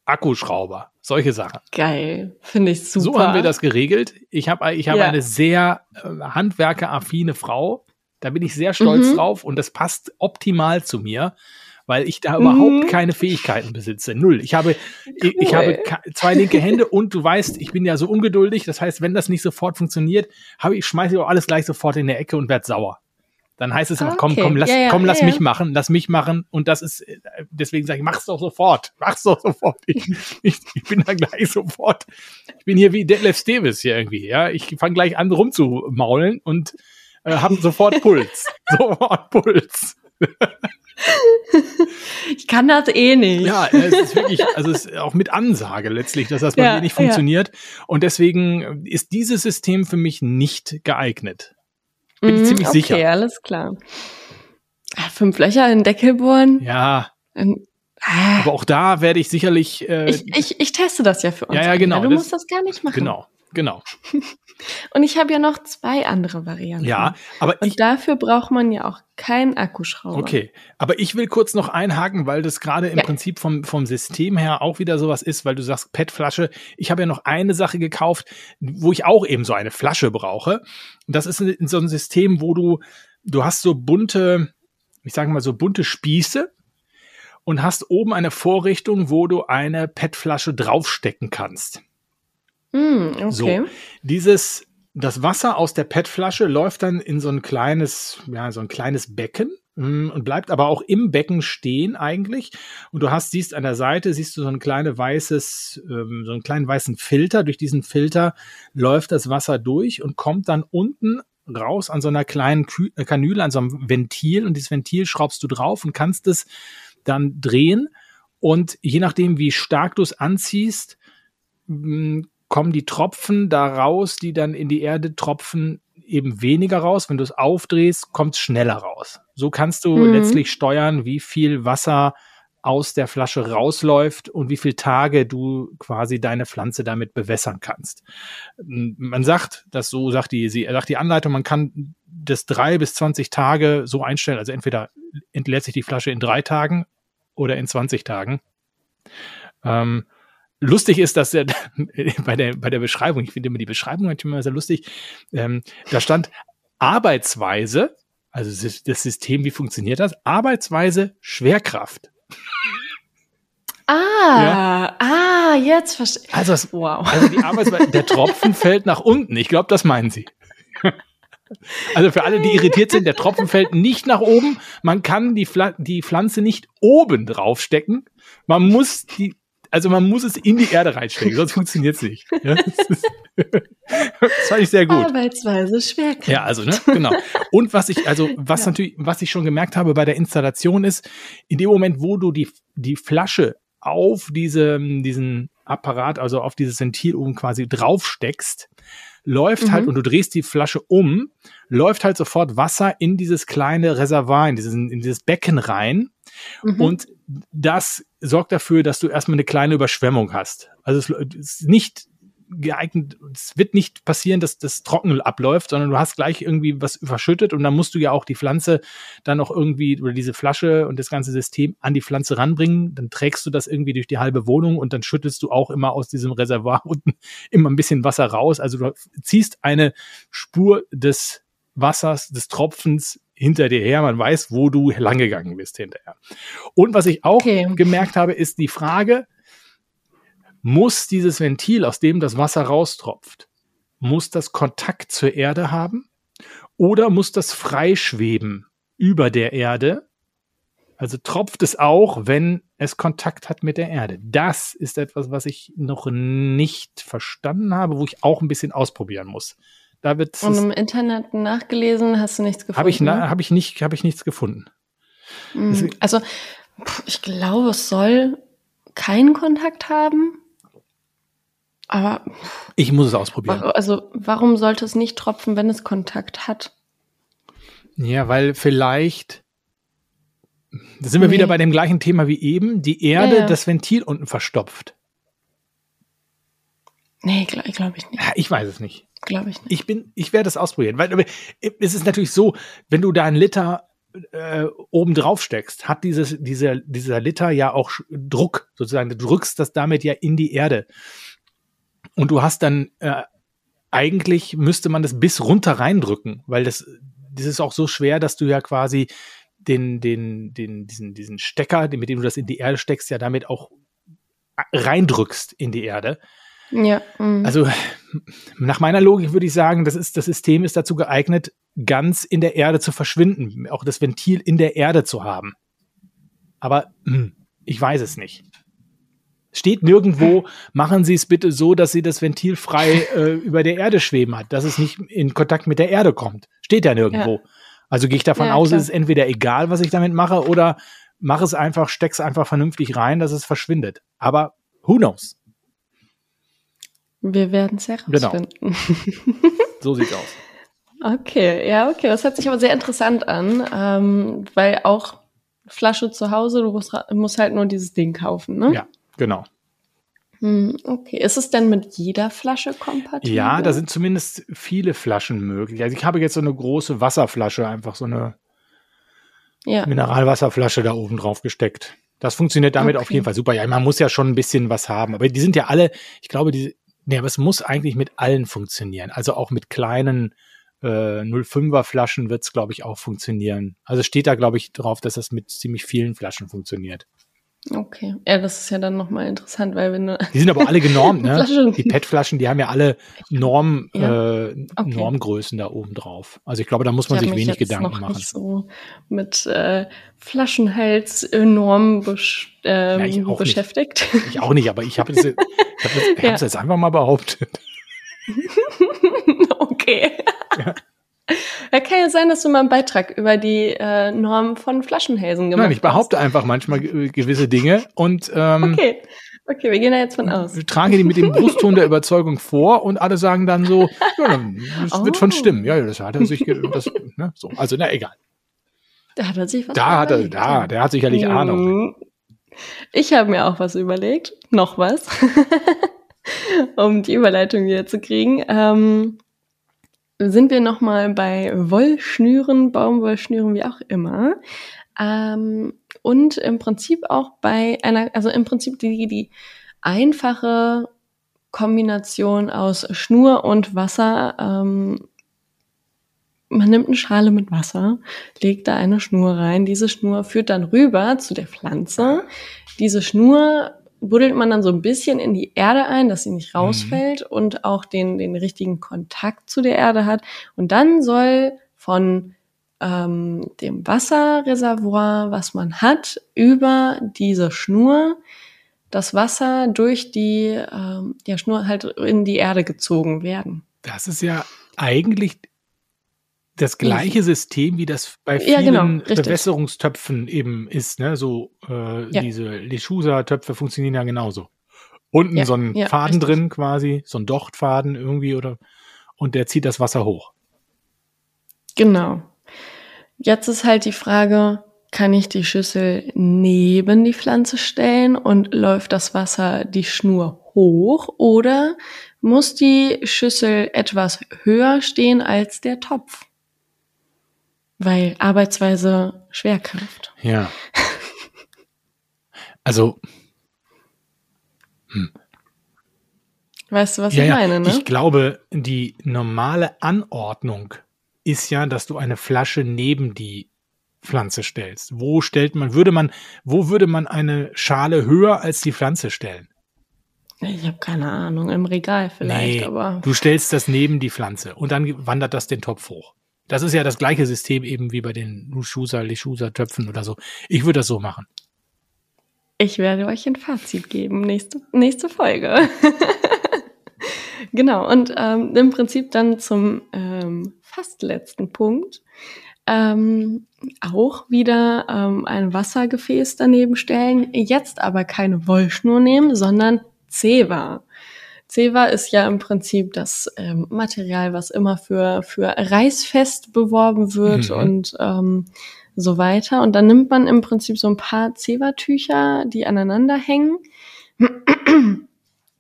Akkuschrauber, solche Sachen. Geil, finde ich super. So haben wir das geregelt. Ich habe ich hab ja. eine sehr äh, handwerkeraffine Frau. Da bin ich sehr stolz mhm. drauf und das passt optimal zu mir, weil ich da mhm. überhaupt keine Fähigkeiten besitze. Null. Ich habe, cool. ich, habe zwei linke Hände und du weißt, ich bin ja so ungeduldig. Das heißt, wenn das nicht sofort funktioniert, habe ich, schmeiße ich auch alles gleich sofort in der Ecke und werde sauer. Dann heißt es immer, komm, komm, lass, ja, ja, komm, lass ja, mich machen, lass mich machen. Und das ist, deswegen sage ich, mach's doch sofort, mach's doch sofort. Ich, ich, ich bin da gleich sofort. Ich bin hier wie Detlef Davis hier irgendwie, ja. Ich fange gleich an rumzumaulen und äh, habe sofort Puls. (laughs) sofort Puls. ich kann das eh nicht. Ja, es ist wirklich, also es ist auch mit Ansage letztlich, dass das bei ja, mir nicht funktioniert. Ja. Und deswegen ist dieses System für mich nicht geeignet. Bin ich mhm, ziemlich okay, sicher. Okay, alles klar. Ah, fünf Löcher in den Deckel bohren? Ja. Ähm, ah. Aber auch da werde ich sicherlich. Äh, ich, ich, ich teste das ja für uns. Ja, ja, genau. Du das, musst das gar nicht machen. Genau, genau. (laughs) Und ich habe ja noch zwei andere Varianten. Ja, aber Und ich, dafür braucht man ja auch keinen Akkuschrauber. Okay, aber ich will kurz noch einhaken, weil das gerade im ja. Prinzip vom, vom System her auch wieder sowas ist, weil du sagst PET-Flasche. Ich habe ja noch eine Sache gekauft, wo ich auch eben so eine Flasche brauche. Das ist in so ein System, wo du, du hast so bunte, ich sage mal so bunte Spieße und hast oben eine Vorrichtung, wo du eine PET-Flasche draufstecken kannst. Mm, okay. So, dieses, das Wasser aus der PET-Flasche läuft dann in so ein kleines, ja, so ein kleines Becken mm, und bleibt aber auch im Becken stehen eigentlich. Und du hast, siehst an der Seite, siehst du so ein kleines weißes, ähm, so einen kleinen weißen Filter. Durch diesen Filter läuft das Wasser durch und kommt dann unten raus an so einer kleinen äh, Kanüle, an so einem Ventil. Und dieses Ventil schraubst du drauf und kannst es dann drehen. Und je nachdem, wie stark du es anziehst, mm, kommen die Tropfen da raus, die dann in die Erde tropfen, eben weniger raus. Wenn du es aufdrehst, kommt es schneller raus. So kannst du mhm. letztlich steuern, wie viel Wasser aus der Flasche rausläuft und wie viele Tage du quasi deine Pflanze damit bewässern kannst. Man sagt, das so sagt die, sie sagt die Anleitung, man kann das drei bis zwanzig Tage so einstellen, also entweder entleert sich die Flasche in drei Tagen oder in 20 Tagen. Ähm, lustig ist, dass er (laughs) bei der, bei der Beschreibung, ich finde immer die Beschreibung manchmal sehr lustig, ähm, da stand Arbeitsweise, also das System, wie funktioniert das? Arbeitsweise Schwerkraft. Ah, ja. ah, jetzt verstehe ich. Also, wow. also die Arbeitsweise, der Tropfen fällt nach unten. Ich glaube, das meinen Sie. Also für alle, die irritiert sind, der Tropfen fällt nicht nach oben. Man kann die, Pfl die Pflanze nicht oben draufstecken. Man muss die also man muss es in die Erde reinstecken, sonst funktioniert es nicht. Ja, (laughs) das, ist, das fand ich sehr gut. Arbeitsweise Schwerkraft. Ja, also, ne, genau. Und was ich, also, was ja. natürlich, was ich schon gemerkt habe bei der Installation ist, in dem Moment, wo du die, die Flasche auf diese, diesen Apparat, also auf dieses Ventil oben quasi draufsteckst, läuft halt Mhm. und du drehst die Flasche um, läuft halt sofort Wasser in dieses kleine Reservoir, in, diesen, in dieses Becken rein. Mhm. Und das sorgt dafür, dass du erstmal eine kleine Überschwemmung hast. Also es ist nicht geeignet, es wird nicht passieren, dass das trocken abläuft, sondern du hast gleich irgendwie was verschüttet und dann musst du ja auch die Pflanze dann noch irgendwie oder diese Flasche und das ganze System an die Pflanze ranbringen. Dann trägst du das irgendwie durch die halbe Wohnung und dann schüttelst du auch immer aus diesem Reservoir (laughs) unten immer ein bisschen Wasser raus. Also du ziehst eine Spur des Wassers, des Tropfens hinter dir her. Man weiß, wo du langgegangen bist hinterher. Und was ich auch Okay. gemerkt habe, ist die Frage, muss dieses Ventil, aus dem das Wasser raustropft, muss das Kontakt zur Erde haben? Oder muss das freischweben über der Erde? Also tropft es auch, wenn es Kontakt hat mit der Erde. Das ist etwas, was ich noch nicht verstanden habe, wo ich auch ein bisschen ausprobieren muss. Da wird Und im Internet nachgelesen, hast du nichts gefunden? habe ich, na- hab ich nicht, habe ich nichts gefunden. Mhm. Also, ich glaube, es soll keinen Kontakt haben. Aber Ich muss es ausprobieren. also, warum sollte es nicht tropfen, wenn es Kontakt hat? Ja, weil vielleicht, da sind wir Nee. wieder bei dem gleichen Thema wie eben, die Erde Ja, ja. das Ventil unten verstopft. Nee, glaube glaub ich nicht. Ich weiß es nicht. Glaube ich nicht. Ich bin, ich werde es ausprobieren, weil es ist natürlich so, wenn du da einen Liter äh, oben drauf steckst, hat dieses, dieser, dieser Liter ja auch Druck, sozusagen. Du drückst das damit ja in die Erde. Und du hast dann, äh, eigentlich müsste man das bis runter reindrücken, weil das, das ist auch so schwer, dass du ja quasi den, den, den, diesen, diesen Stecker, mit dem du das in die Erde steckst, ja damit auch reindrückst in die Erde. ja. mhm. Also nach meiner Logik würde ich sagen, das, ist, das System ist dazu geeignet, ganz in der Erde zu verschwinden, auch das Ventil in der Erde zu haben. Aber hm, ich weiß es nicht. Steht nirgendwo, machen Sie es bitte so, dass Sie das Ventil frei äh, über der Erde schweben hat, dass es nicht in Kontakt mit der Erde kommt. Steht ja nirgendwo. Also gehe ich davon Ja, aus, klar. es ist entweder egal, was ich damit mache, oder mach es einfach, steck's einfach vernünftig rein, dass es verschwindet. Aber who knows? Wir werden es Genau. herausfinden. So sieht's aus. (laughs) Okay, ja, okay. Das hört sich aber sehr interessant an, ähm, weil auch Flasche zu Hause, du musst, musst halt nur dieses Ding kaufen, ne? Ja, genau. Hm, okay. Ist es denn mit jeder Flasche kompatibel? Ja, da sind zumindest viele Flaschen möglich. Also ich habe jetzt so eine große Wasserflasche, einfach so eine ja. Mineralwasserflasche da oben drauf gesteckt. Das funktioniert damit auf Okay. jeden Fall super. Ja, man muss ja schon ein bisschen was haben. Aber die sind ja alle, ich glaube, die, nee, aber es muss eigentlich mit allen funktionieren. Also auch mit kleinen äh, 05er Flaschen wird es, glaube ich, auch funktionieren. Also steht da, glaube ich, drauf, dass das mit ziemlich vielen Flaschen funktioniert. Okay. Ja, das ist ja dann nochmal interessant, weil wenn du. Die sind aber alle genormt, (laughs) ne? Flaschen. Die PET-Flaschen, die haben ja alle Norm, Ja. äh, Okay. Normgrößen da oben drauf. Also ich glaube, da muss Ich man hab sich wenig jetzt Gedanken noch machen. nicht so mit äh, Flaschenhals-Normen besch ähm, Ja, ich auch nicht. beschäftigt. Ich auch nicht, aber ich habe es (laughs) ich hab das, ich Ja. hab's jetzt einfach mal behauptet. (laughs) okay. Ja. Kann ja sein, dass du mal einen Beitrag über die äh, Normen von Flaschenhälsen gemacht Nein, ich behaupte einfach manchmal ge- gewisse Dinge und ähm, hast. Okay. Okay, wir gehen da jetzt von aus. trage die mit dem Brustton der (laughs) Überzeugung vor und alle sagen dann so, ja, das wird schon Oh. stimmen. Ja, das hat er sich, das, ne, so. Also, na egal. Da hat er sich was Da hat er, da, der hat sicherlich Ahnung. Mhm. Ich habe mir auch was überlegt, noch was, (laughs) um die Überleitung wieder zu kriegen. Ähm, sind wir noch mal bei Wollschnüren, Baumwollschnüren, wie auch immer. Ähm, und im Prinzip auch bei einer, also im Prinzip die, die einfache Kombination aus Schnur und Wasser. Ähm, man nimmt eine Schale mit Wasser, legt da eine Schnur rein. Diese Schnur führt dann rüber zu der Pflanze. Diese Schnur buddelt man dann so ein bisschen in die Erde ein, dass sie nicht rausfällt und auch den, den richtigen Kontakt zu der Erde hat. Und dann soll von ähm, dem Wasserreservoir, was man hat, über diese Schnur das Wasser durch die ähm, ja, Schnur halt in die Erde gezogen werden. Das ist ja eigentlich das gleiche System, wie das bei Ja, vielen genau, richtig. Bewässerungstöpfen eben ist. Ne? So äh, Ja. diese Lechusa-Töpfe funktionieren ja genauso. Unten Ja, so ein ja, Faden richtig. drin quasi, so ein Dochtfaden irgendwie oder und der zieht das Wasser hoch. Genau. Jetzt ist halt die Frage, kann ich die Schüssel neben die Pflanze stellen und läuft das Wasser die Schnur hoch oder muss die Schüssel etwas höher stehen als der Topf? Weil Arbeitsweise Schwerkraft. Ja. Also, Weißt du, was ja, ich meine, ne? ich glaube, die normale Anordnung ist ja, dass du eine Flasche neben die Pflanze stellst. Wo stellt man, würde man, wo würde man eine Schale höher als die Pflanze stellen? Ich habe keine Ahnung, im Regal vielleicht, aber du stellst das neben die Pflanze und dann wandert das den Topf hoch. Das ist ja das gleiche System eben wie bei den Luschusa, Lechusa Töpfen oder so. Ich würde das so machen. Ich werde euch ein Fazit geben, nächste, nächste Folge. (laughs) genau, und ähm, im Prinzip dann zum ähm, fast letzten Punkt. Ähm, auch wieder ähm, ein Wassergefäß daneben stellen, jetzt aber keine Wollschnur nehmen, sondern Zewa. Zewa ist ja im Prinzip das ähm, Material, was immer für, für Reißfest beworben wird Mhm. und ähm, so weiter. Und dann nimmt man im Prinzip so ein paar Zewa-Tücher, die aneinander hängen.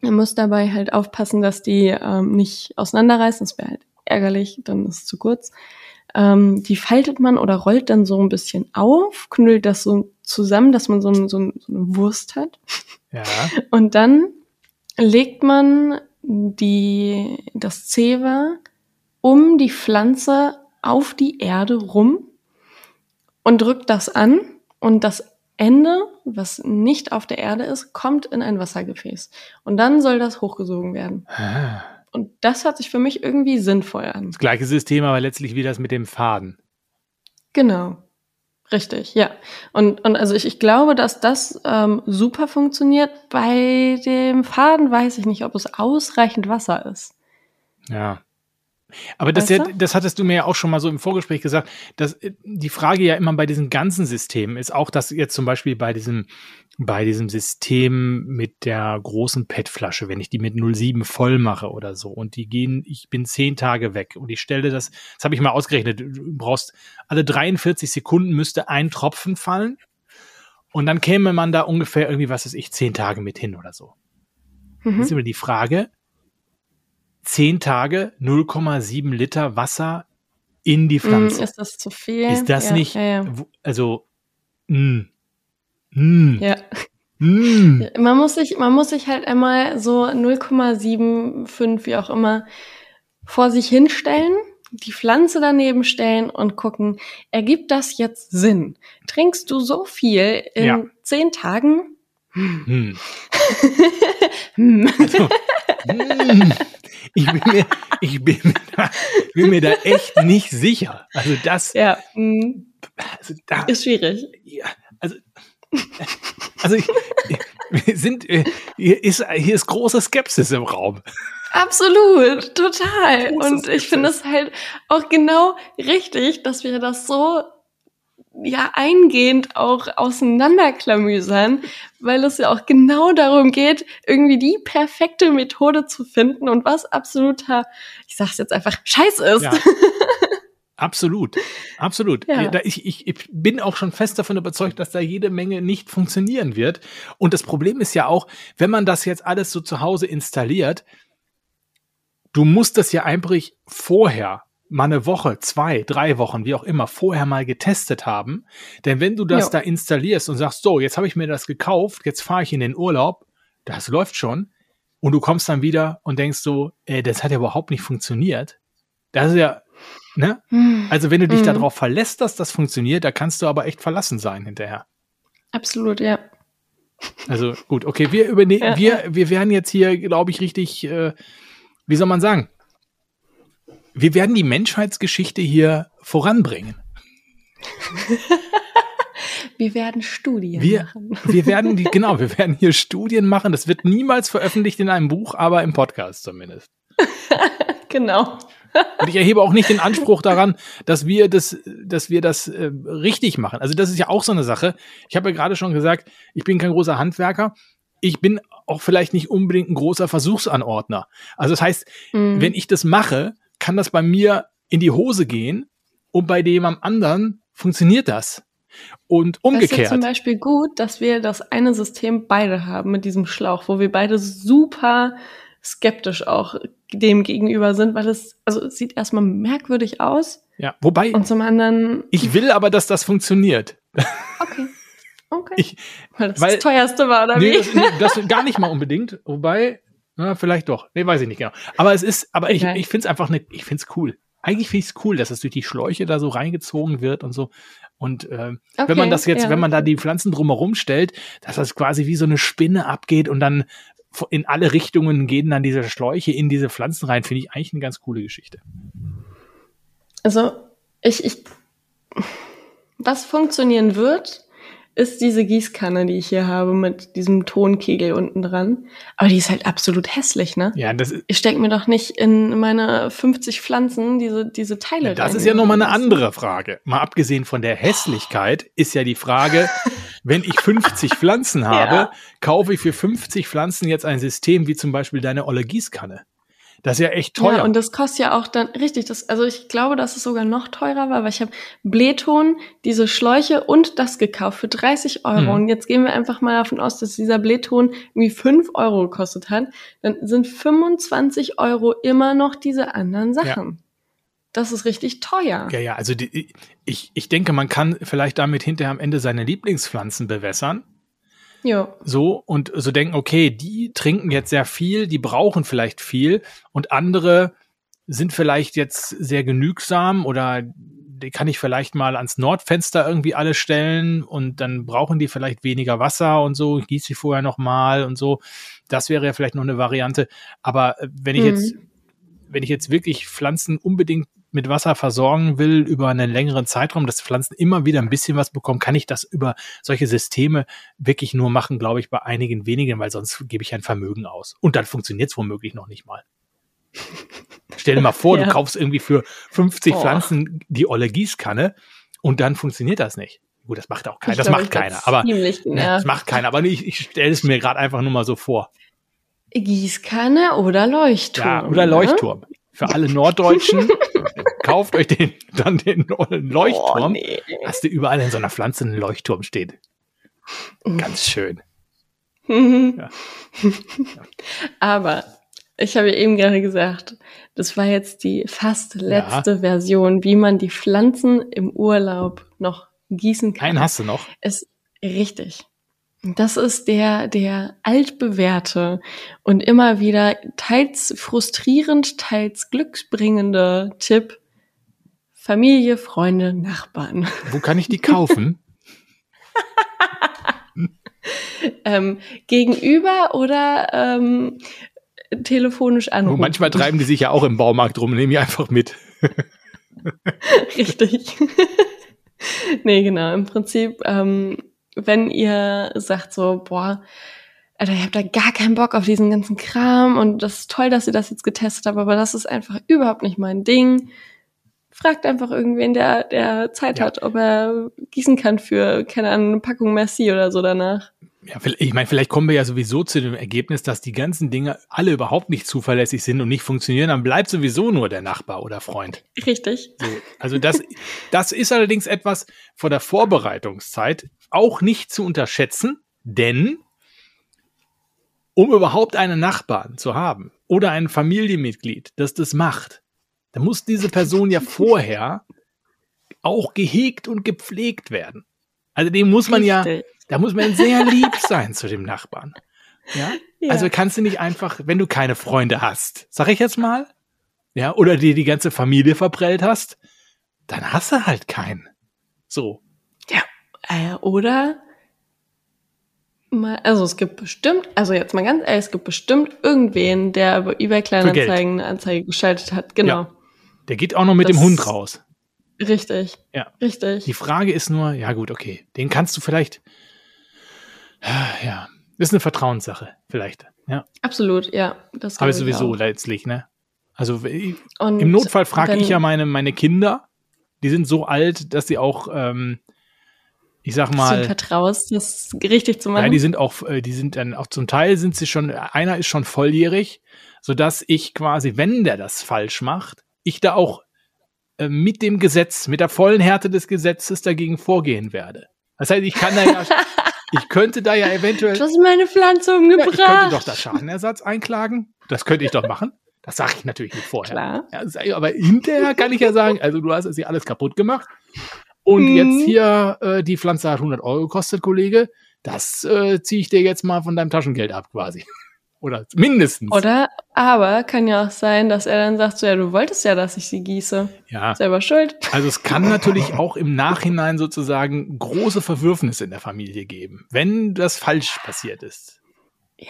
Man muss dabei halt aufpassen, dass die ähm, nicht auseinanderreißen. Das wäre halt ärgerlich, dann ist es zu kurz. Ähm, die faltet man oder rollt dann so ein bisschen auf, knüllt das so zusammen, dass man so, ein, so, ein, so eine Wurst hat. Ja. Und dann legt man die, das Zewa um die Pflanze auf die Erde rum und drückt das an und das Ende, was nicht auf der Erde ist, kommt in ein Wassergefäß. Und dann soll das hochgesogen werden. Ah. Und das hört sich für mich irgendwie sinnvoll an. Das gleiche System, aber letztlich wie das mit dem Faden. Genau. Richtig, ja. Und, und also ich, ich glaube, dass das ähm, super funktioniert. Bei dem Faden weiß ich nicht, ob es ausreichend Wasser ist. Ja. Aber das, ja, das hattest du mir ja auch schon mal so im Vorgespräch gesagt, dass äh, die Frage ja immer bei diesen ganzen Systemen ist auch, dass jetzt zum Beispiel bei diesem, bei diesem System mit der großen PET-Flasche, wenn ich die mit 07 voll mache oder so und die gehen, ich bin zehn Tage weg und ich stelle das, das habe ich mal ausgerechnet, du brauchst alle 43 Sekunden müsste ein Tropfen fallen und dann käme man da ungefähr irgendwie, was weiß ich, zehn Tage mit hin oder so. Mhm. Jetzt ist immer die Frage, zehn Tage 0,7 Liter Wasser in die Mm, Pflanze. Ist das zu viel? ist das ja, nicht, Ja, ja. also, mh, mh, ja. mh. Man muss sich, man muss sich halt einmal so 0,75, wie auch immer, vor sich hinstellen, die Pflanze daneben stellen und gucken, ergibt das jetzt Sinn? Trinkst du so viel in zehn Tagen? Hm. (laughs) Hm. Also, hm. Ich bin mir, ich bin mir, da, bin mir da echt nicht sicher. Also das, ja, mm, also da, ist schwierig. ja, also, also ich, wir sind, äh, hier ist, hier ist große Skepsis im Raum. Absolut, total. Und ich finde es halt auch genau richtig, dass wir das so ja eingehend auch auseinanderklamüsern, weil es ja auch genau darum geht, irgendwie die perfekte Methode zu finden und was absoluter, ich sag's jetzt einfach, Scheiß ist. Ja. (laughs) Absolut, absolut. Ja. Ich, ich, ich bin auch schon fest davon überzeugt, dass da jede Menge nicht funktionieren wird. Und das Problem ist ja auch, wenn man das jetzt alles so zu Hause installiert, du musst das ja einfach vorher mal eine Woche, zwei, drei Wochen, wie auch immer, vorher mal getestet haben. Denn wenn du das Jo. da installierst und sagst, so, jetzt habe ich mir das gekauft, jetzt fahre ich in den Urlaub, das läuft schon, und du kommst dann wieder und denkst so, äh, das hat ja überhaupt nicht funktioniert. Das ist ja, ne? Hm, Also wenn du dich Mhm. darauf verlässt, dass das funktioniert, da kannst du aber echt verlassen sein hinterher. absolut, ja. Also gut, okay, wir übernehmen, Ja, wir, wir werden jetzt hier, glaube ich, richtig, äh, wie soll man sagen? Wir werden die Menschheitsgeschichte hier voranbringen. (laughs) Wir werden Studien Wir, machen. wir werden die, (laughs) genau, wir werden hier Studien machen. Das wird niemals veröffentlicht in einem Buch, aber im Podcast zumindest. (laughs) Genau. Und ich erhebe auch nicht den Anspruch daran, dass wir das, dass wir das äh, richtig machen. Also das ist ja auch so eine Sache. Ich habe ja gerade schon gesagt, ich bin kein großer Handwerker. Ich bin auch vielleicht nicht unbedingt ein großer Versuchsanordner. Also das heißt, mhm. wenn ich das mache, kann das bei mir in die Hose gehen und bei jemand anderen funktioniert das. Und umgekehrt. Das ist zum Beispiel gut, dass wir das eine System beide haben mit diesem Schlauch, wo wir beide super skeptisch auch dem gegenüber sind, weil es, also es sieht erstmal merkwürdig aus. Ja, wobei. Und zum anderen. Ich will aber, dass das funktioniert. Okay. (laughs) Okay. Ich, weil das weil, das teuerste war, oder nee, wie? Das, nee, das gar nicht mal unbedingt. Wobei, na, vielleicht doch. Nee, weiß ich nicht genau. Aber es ist, aber okay. ich, ich finde es einfach ne, ich finde es cool. Eigentlich finde ich es cool, dass es durch die Schläuche da so reingezogen wird und so. Und äh, okay, wenn man das jetzt, ja. wenn man da die Pflanzen drumherum stellt, dass das quasi wie so eine Spinne abgeht und dann in alle Richtungen gehen dann diese Schläuche in diese Pflanzen rein, finde ich eigentlich eine ganz coole Geschichte. Also, ich, ich, was funktionieren wird, ist diese Gießkanne, die ich hier habe mit diesem Tonkegel unten dran. Aber die ist halt absolut hässlich, ne? Ja, das ist. Ich stecke mir doch nicht in meine 50 Pflanzen diese, diese Teile ja, Das ist ja nochmal eine andere Frage. Mal abgesehen von der Hässlichkeit ist ja die Frage, (laughs) wenn ich 50 Pflanzen habe, ja. kaufe ich für 50 Pflanzen jetzt ein System wie zum Beispiel deine Olle Gießkanne. Das ist ja echt teuer. Ja, und das kostet ja auch dann, richtig, das, also ich glaube, dass es sogar noch teurer war, weil ich habe Blähton, diese Schläuche und das gekauft für 30 Euro. Mhm. Und jetzt gehen wir einfach mal davon aus, dass dieser Blähton irgendwie 5 Euro gekostet hat. Dann sind 25 Euro immer noch diese anderen Sachen. Ja. Das ist richtig teuer. Ja, ja, also die, ich, ich denke, man kann vielleicht damit hinterher am Ende seine Lieblingspflanzen bewässern. Ja. So und so denken, okay, die trinken jetzt sehr viel, die brauchen vielleicht viel und andere sind vielleicht jetzt sehr genügsam oder die kann ich vielleicht mal ans Nordfenster irgendwie alle stellen und dann brauchen die vielleicht weniger Wasser und so, gieße sie vorher nochmal und so. Das wäre ja vielleicht noch eine Variante. Aber äh, wenn ich mhm. jetzt, wenn ich jetzt wirklich Pflanzen unbedingt mit Wasser versorgen will über einen längeren Zeitraum, dass Pflanzen immer wieder ein bisschen was bekommen, kann ich das über solche Systeme wirklich nur machen, glaube ich, bei einigen wenigen, weil sonst gebe ich ein Vermögen aus. Und dann funktioniert es womöglich noch nicht mal. Stell dir mal vor, ja. du kaufst irgendwie für 50 oh. Pflanzen die olle Gießkanne und dann funktioniert das nicht. Gut, das macht auch keiner, das macht keiner, aber ne, das macht keiner, aber ich, ich stelle es mir gerade einfach nur mal so vor. Gießkanne oder Leuchtturm. Ja, oder ne? Leuchtturm. Ne? Für alle Norddeutschen, (laughs) kauft euch den, dann den Leuchtturm. Oh, nee. Hast du überall in so einer Pflanze einen Leuchtturm steht. Ganz schön. ja. (laughs) Aber ich habe eben gerade gesagt, das war jetzt die fast letzte ja. Version, wie man die Pflanzen im Urlaub noch gießen kann. Einen hast du noch? Ist richtig. Das ist der, der altbewährte und immer wieder teils frustrierend, teils glücksbringende Tipp. Familie, Freunde, Nachbarn. Wo kann ich die kaufen? (laughs) ähm, gegenüber oder ähm, telefonisch anrufen. Und manchmal treiben die sich ja auch im Baumarkt rum, nehme ich einfach mit. (laughs) Richtig. (laughs) nee, genau. Im Prinzip ähm, wenn ihr sagt so, boah, Alter, ich habe da gar keinen Bock auf diesen ganzen Kram und das ist toll, dass ihr das jetzt getestet habt, aber das ist einfach überhaupt nicht mein Ding. Fragt einfach irgendwen, der, der Zeit ja. hat, ob er gießen kann für, keine Ahnung, eine Packung Merci oder so danach. Ja, ich meine, vielleicht kommen wir ja sowieso zu dem Ergebnis, dass die ganzen Dinge alle überhaupt nicht zuverlässig sind und nicht funktionieren, dann bleibt sowieso nur der Nachbar oder Freund. Richtig. So, also das, das ist allerdings etwas vor der Vorbereitungszeit auch nicht zu unterschätzen, denn um überhaupt einen Nachbarn zu haben oder ein Familienmitglied, das das macht, dann muss diese Person ja (laughs) vorher auch gehegt und gepflegt werden. Also dem muss man Richtig. ja, da muss man sehr (laughs) lieb sein zu dem Nachbarn. Ja? ja? Also kannst du nicht einfach, wenn du keine Freunde hast, sag ich jetzt mal, ja, oder dir die ganze Familie verprellt hast, dann hast du halt keinen. So. Äh, oder mal, also es gibt bestimmt, also jetzt mal ganz ehrlich, es gibt bestimmt irgendwen, der über eBay Kleinanzeigen eine Anzeige geschaltet hat. Genau. Ja. Der geht auch noch mit das, dem Hund raus. Richtig. Ja. Richtig. Die Frage ist nur, ja gut, okay, den kannst du vielleicht, ja, ist eine Vertrauenssache, vielleicht. Ja. Absolut, ja. Das Aber sowieso letztlich, ne? Also Und im Notfall frage ich ja meine, meine Kinder, die sind so alt, dass sie auch, ähm, ich sag mal, vertraust, das richtig zu machen. Ja, die sind auch, äh, die sind dann auch zum Teil sind sie schon, einer ist schon volljährig, so dass ich quasi, wenn der das falsch macht, ich da auch äh, mit dem Gesetz, mit der vollen Härte des Gesetzes dagegen vorgehen werde. Das heißt, ich kann da ja, (laughs) ich könnte da ja eventuell, du hast meine Pflanze ja, umgebracht. ich könnte doch da Schadenersatz einklagen. Das könnte ich doch machen. Das sage ich natürlich nicht vorher. Klar. Ja, aber hinterher kann ich ja sagen, also du hast es hier alles kaputt gemacht. Und Mhm. jetzt hier, äh, die Pflanze hat 100 Euro gekostet, Kollege. Das äh, ziehe ich dir jetzt mal von deinem Taschengeld ab, quasi. (laughs) Oder mindestens. Oder, aber kann ja auch sein, dass er dann sagt, so, ja, du wolltest ja, dass ich sie gieße. Ja, Selber schuld. also es kann natürlich auch im Nachhinein sozusagen große Verwürfnisse in der Familie geben, wenn das falsch passiert ist. Ja,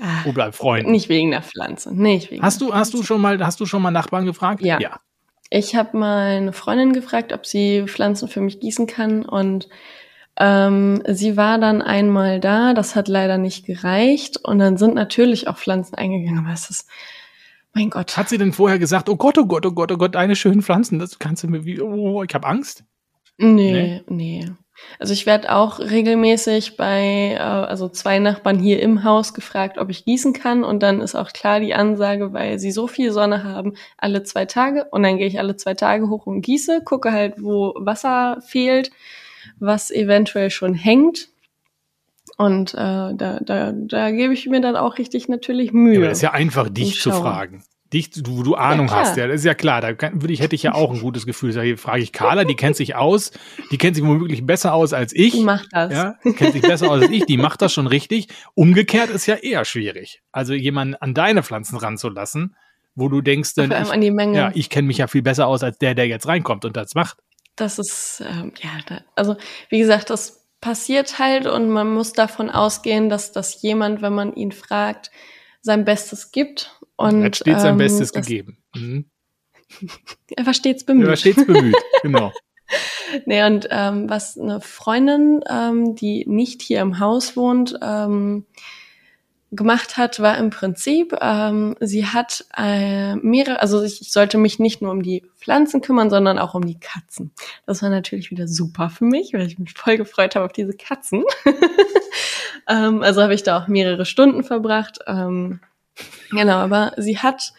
ah, Oder Freunde. nicht wegen der Pflanze. Nicht wegen Hast der du, hast du schon mal, hast du schon mal Nachbarn gefragt? Ja. Ja. Ich habe mal eine Freundin gefragt, ob sie Pflanzen für mich gießen kann und ähm, sie war dann einmal da, das hat leider nicht gereicht und dann sind natürlich auch Pflanzen eingegangen, aber es ist, mein Gott. Hat sie denn vorher gesagt, oh Gott, oh Gott, oh Gott, oh Gott, deine schönen Pflanzen, das kannst du mir wie, oh, ich habe Angst? Nee, nee. Also ich werde auch regelmäßig bei, äh, also zwei Nachbarn hier im Haus gefragt, ob ich gießen kann. Und dann ist auch klar die Ansage, weil sie so viel Sonne haben, alle zwei Tage. Und dann gehe ich alle zwei Tage hoch und gieße, gucke halt, wo Wasser fehlt, was eventuell schon hängt. Und äh, da, da, da gebe ich mir dann auch richtig natürlich Mühe. Ja, aber das ist ja einfach, dich Ich zu fragen. Dich, du, du Ahnung klar. hast, ja, das ist ja klar. Da kann, würde ich, hätte ich ja auch ein (laughs) gutes Gefühl. Da frage ich Carla, die kennt sich aus, die kennt sich womöglich besser aus als ich. die macht das. Ja, kennt sich besser aus als ich, die macht das schon richtig. (laughs) Umgekehrt ist ja eher schwierig. Also jemanden an deine Pflanzen ranzulassen, wo du denkst, allem ich, an die Menge. ja, ich kenne mich ja viel besser aus als der, der jetzt reinkommt und das macht. Das ist, ähm, ja, da, also wie gesagt, das passiert halt und man muss davon ausgehen, dass das jemand, wenn man ihn fragt, sein Bestes gibt. Und er hat stets sein ähm, Bestes gegeben. Mhm. (laughs) Er war stets Er bemüht. war stets bemüht, genau. (laughs) Nee, und ähm, was eine Freundin, ähm, die nicht hier im Haus wohnt, ähm, gemacht hat, war im Prinzip, ähm, sie hat äh, mehrere, also ich, ich sollte mich nicht nur um die Pflanzen kümmern, sondern auch um die Katzen. Das war natürlich wieder super für mich, weil ich mich voll gefreut habe auf diese Katzen. (laughs) ähm, also habe ich da auch mehrere Stunden verbracht. Ähm, genau, aber sie hat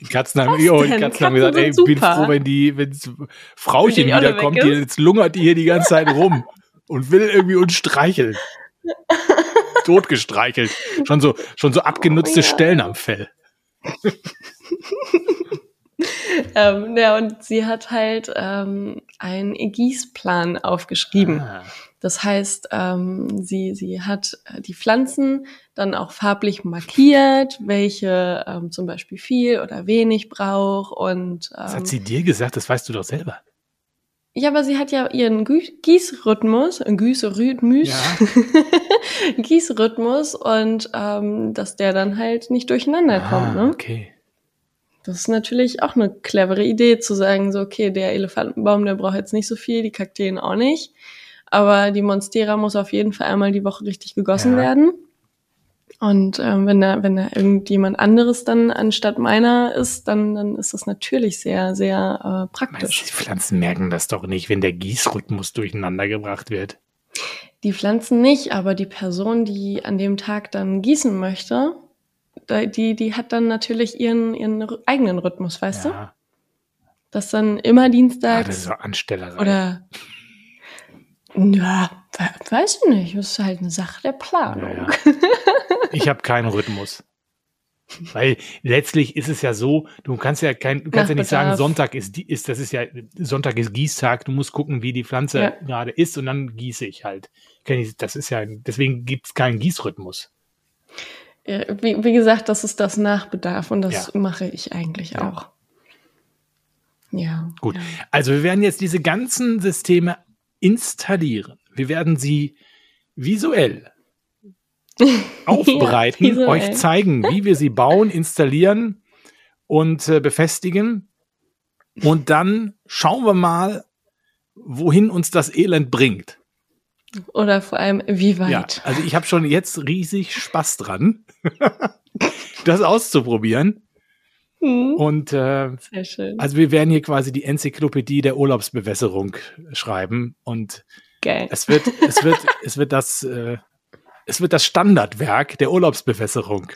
Die Katzen haben, oh, die denn? Katzen haben Katzen gesagt, ey, ich bin froh, wenn die, wenn das Frauchen Wenn die wiederkommt, die, jetzt lungert die hier die ganze Zeit rum und will irgendwie uns streicheln. (laughs) Totgestreichelt. Schon so, schon so abgenutzte Oh ja. Stellen am Fell. (laughs) Ähm, ja, und sie hat halt ähm, einen Gießplan aufgeschrieben. Ah. Das heißt, ähm, sie, sie hat äh, die Pflanzen dann auch farblich markiert, welche ähm, zum Beispiel viel oder wenig braucht. Und Das ähm, hat sie dir gesagt, das weißt du doch selber. ja, aber sie hat ja ihren Gießrhythmus, äh, Gießrhythmus, Ja. (laughs) Gießrhythmus und ähm, dass der dann halt nicht durcheinander kommt. Ah, Ne? okay. Das ist natürlich auch eine clevere Idee, zu sagen, so, okay, der Elefantenbaum, der braucht jetzt nicht so viel, die Kakteen auch nicht. Aber die Monstera muss auf jeden Fall einmal die Woche richtig gegossen Ja. werden. Und ähm, wenn da, wenn da irgendjemand anderes dann anstatt meiner ist, dann, dann ist das natürlich sehr, sehr äh, praktisch. du, Die Pflanzen merken das doch nicht, wenn der Gießrhythmus durcheinander gebracht wird. Die Pflanzen nicht, aber die Person, die an dem Tag dann gießen möchte, die, die hat dann natürlich ihren, ihren eigenen Rhythmus, weißt du? ja. Das dann immer Ah, dienstags das ist so Anstellerei. Oder ja, we- weiß ich nicht. Das ist halt eine Sache der Planung. Ja, ja. (laughs) Ich habe keinen Rhythmus. Weil letztlich ist es ja so, du kannst ja kein, du kannst ja nicht sagen, Nachbedarf. Sonntag ist ist, das ist ja, Sonntag ist Gießtag, du musst gucken, wie die Pflanze Ja. gerade ist und dann gieße ich halt. Das ist ja, deswegen gibt es keinen Gießrhythmus. Wie, wie gesagt, das ist das Nachbedarf und das Ja. mache ich eigentlich auch. Ja. Gut. Also wir werden jetzt diese ganzen Systeme installieren. Wir werden sie visuell (laughs) aufbereiten, visuell. euch zeigen, wie wir sie bauen, installieren und äh, befestigen. Und dann schauen wir mal, wohin uns das Elend bringt. Oder vor allem, wie weit. Ja, also ich habe schon jetzt riesig Spaß dran, (laughs) das auszuprobieren. Mhm. Und äh, also wir werden hier quasi die Enzyklopädie der Urlaubsbewässerung schreiben und Geil. es wird, es wird, (laughs) es wird das, äh, es wird das Standardwerk der Urlaubsbewässerung,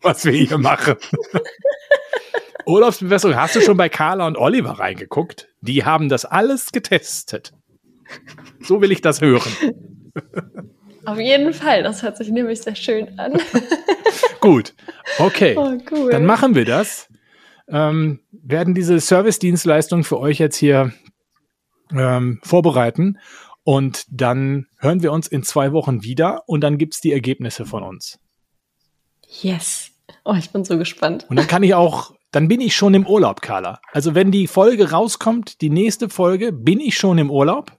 was wir hier machen. (laughs) Urlaubsbewässerung, hast du schon bei Carla und Oliver reingeguckt? Die haben das alles getestet. So will ich das hören. (laughs) Auf jeden Fall, das hört sich nämlich sehr schön an. (laughs) Gut, okay. Oh, cool. Dann machen wir das. Ähm, werden diese Service-Dienstleistung für euch jetzt hier ähm, vorbereiten und dann hören wir uns in zwei Wochen wieder und dann gibt es die Ergebnisse von uns. Yes. Oh, ich bin so gespannt. Und dann kann ich auch, dann bin ich schon im Urlaub, Carla. Also wenn die Folge rauskommt, die nächste Folge, bin ich schon im Urlaub.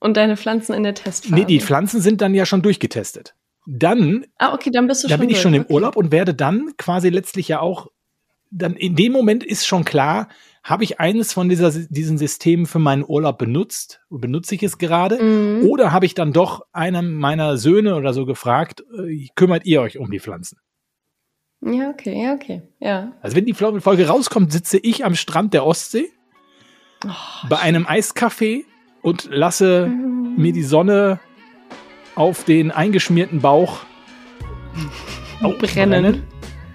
Und deine Pflanzen in der Testphase? Nee, die Pflanzen sind dann ja schon durchgetestet. Dann, ah, okay, dann bist du da schon bin ich durch. schon im okay. Urlaub und werde dann quasi letztlich ja auch, dann in dem Moment ist schon klar, habe ich eines von dieser, diesen Systemen für meinen Urlaub benutzt? Benutze ich es gerade? Mhm. Oder habe ich dann doch einem meiner Söhne oder so gefragt, äh, kümmert ihr euch um die Pflanzen? Ja, okay, ja, okay, ja. Also wenn die Folge rauskommt, sitze ich am Strand der Ostsee oh, bei einem Eiskaffee und lasse mir die Sonne auf den eingeschmierten Bauch (laughs) oh, brennen. brennen.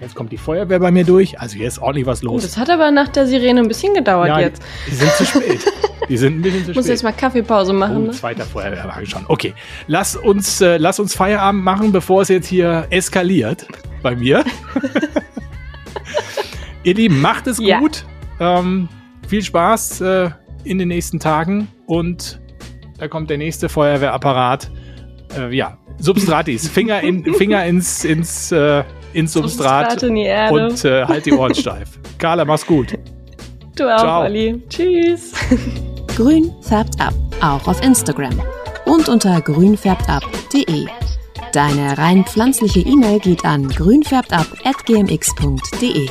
Jetzt kommt die Feuerwehr bei mir durch. Also hier ist ordentlich was los. Oh, das hat aber nach der Sirene ein bisschen gedauert ja, jetzt. Die sind zu spät. (laughs) Die sind ein bisschen zu spät. Muss jetzt mal Kaffeepause machen. Oh, ne? Zweiter Feuerwehrwagen schon. Okay, lass uns, äh, lass uns Feierabend machen, bevor es jetzt hier eskaliert bei mir. (laughs) Ihr Lieben, macht es ja. gut. Ähm, viel Spaß äh, in den nächsten Tagen und da kommt der nächste Feuerwehrapparat. Äh, ja, Substratis, Finger, in, (laughs) Finger ins, ins, äh, ins Substrat, Substrat in die Erde. und äh, halt die Ohren steif. (laughs) Carla, mach's gut. Du auch, Ciao. Olli. Tschüss. (laughs) Grün färbt ab, auch auf Instagram und unter grünfärbtab.de. Deine rein pflanzliche E-Mail geht an grünfärbtab.gmx.de.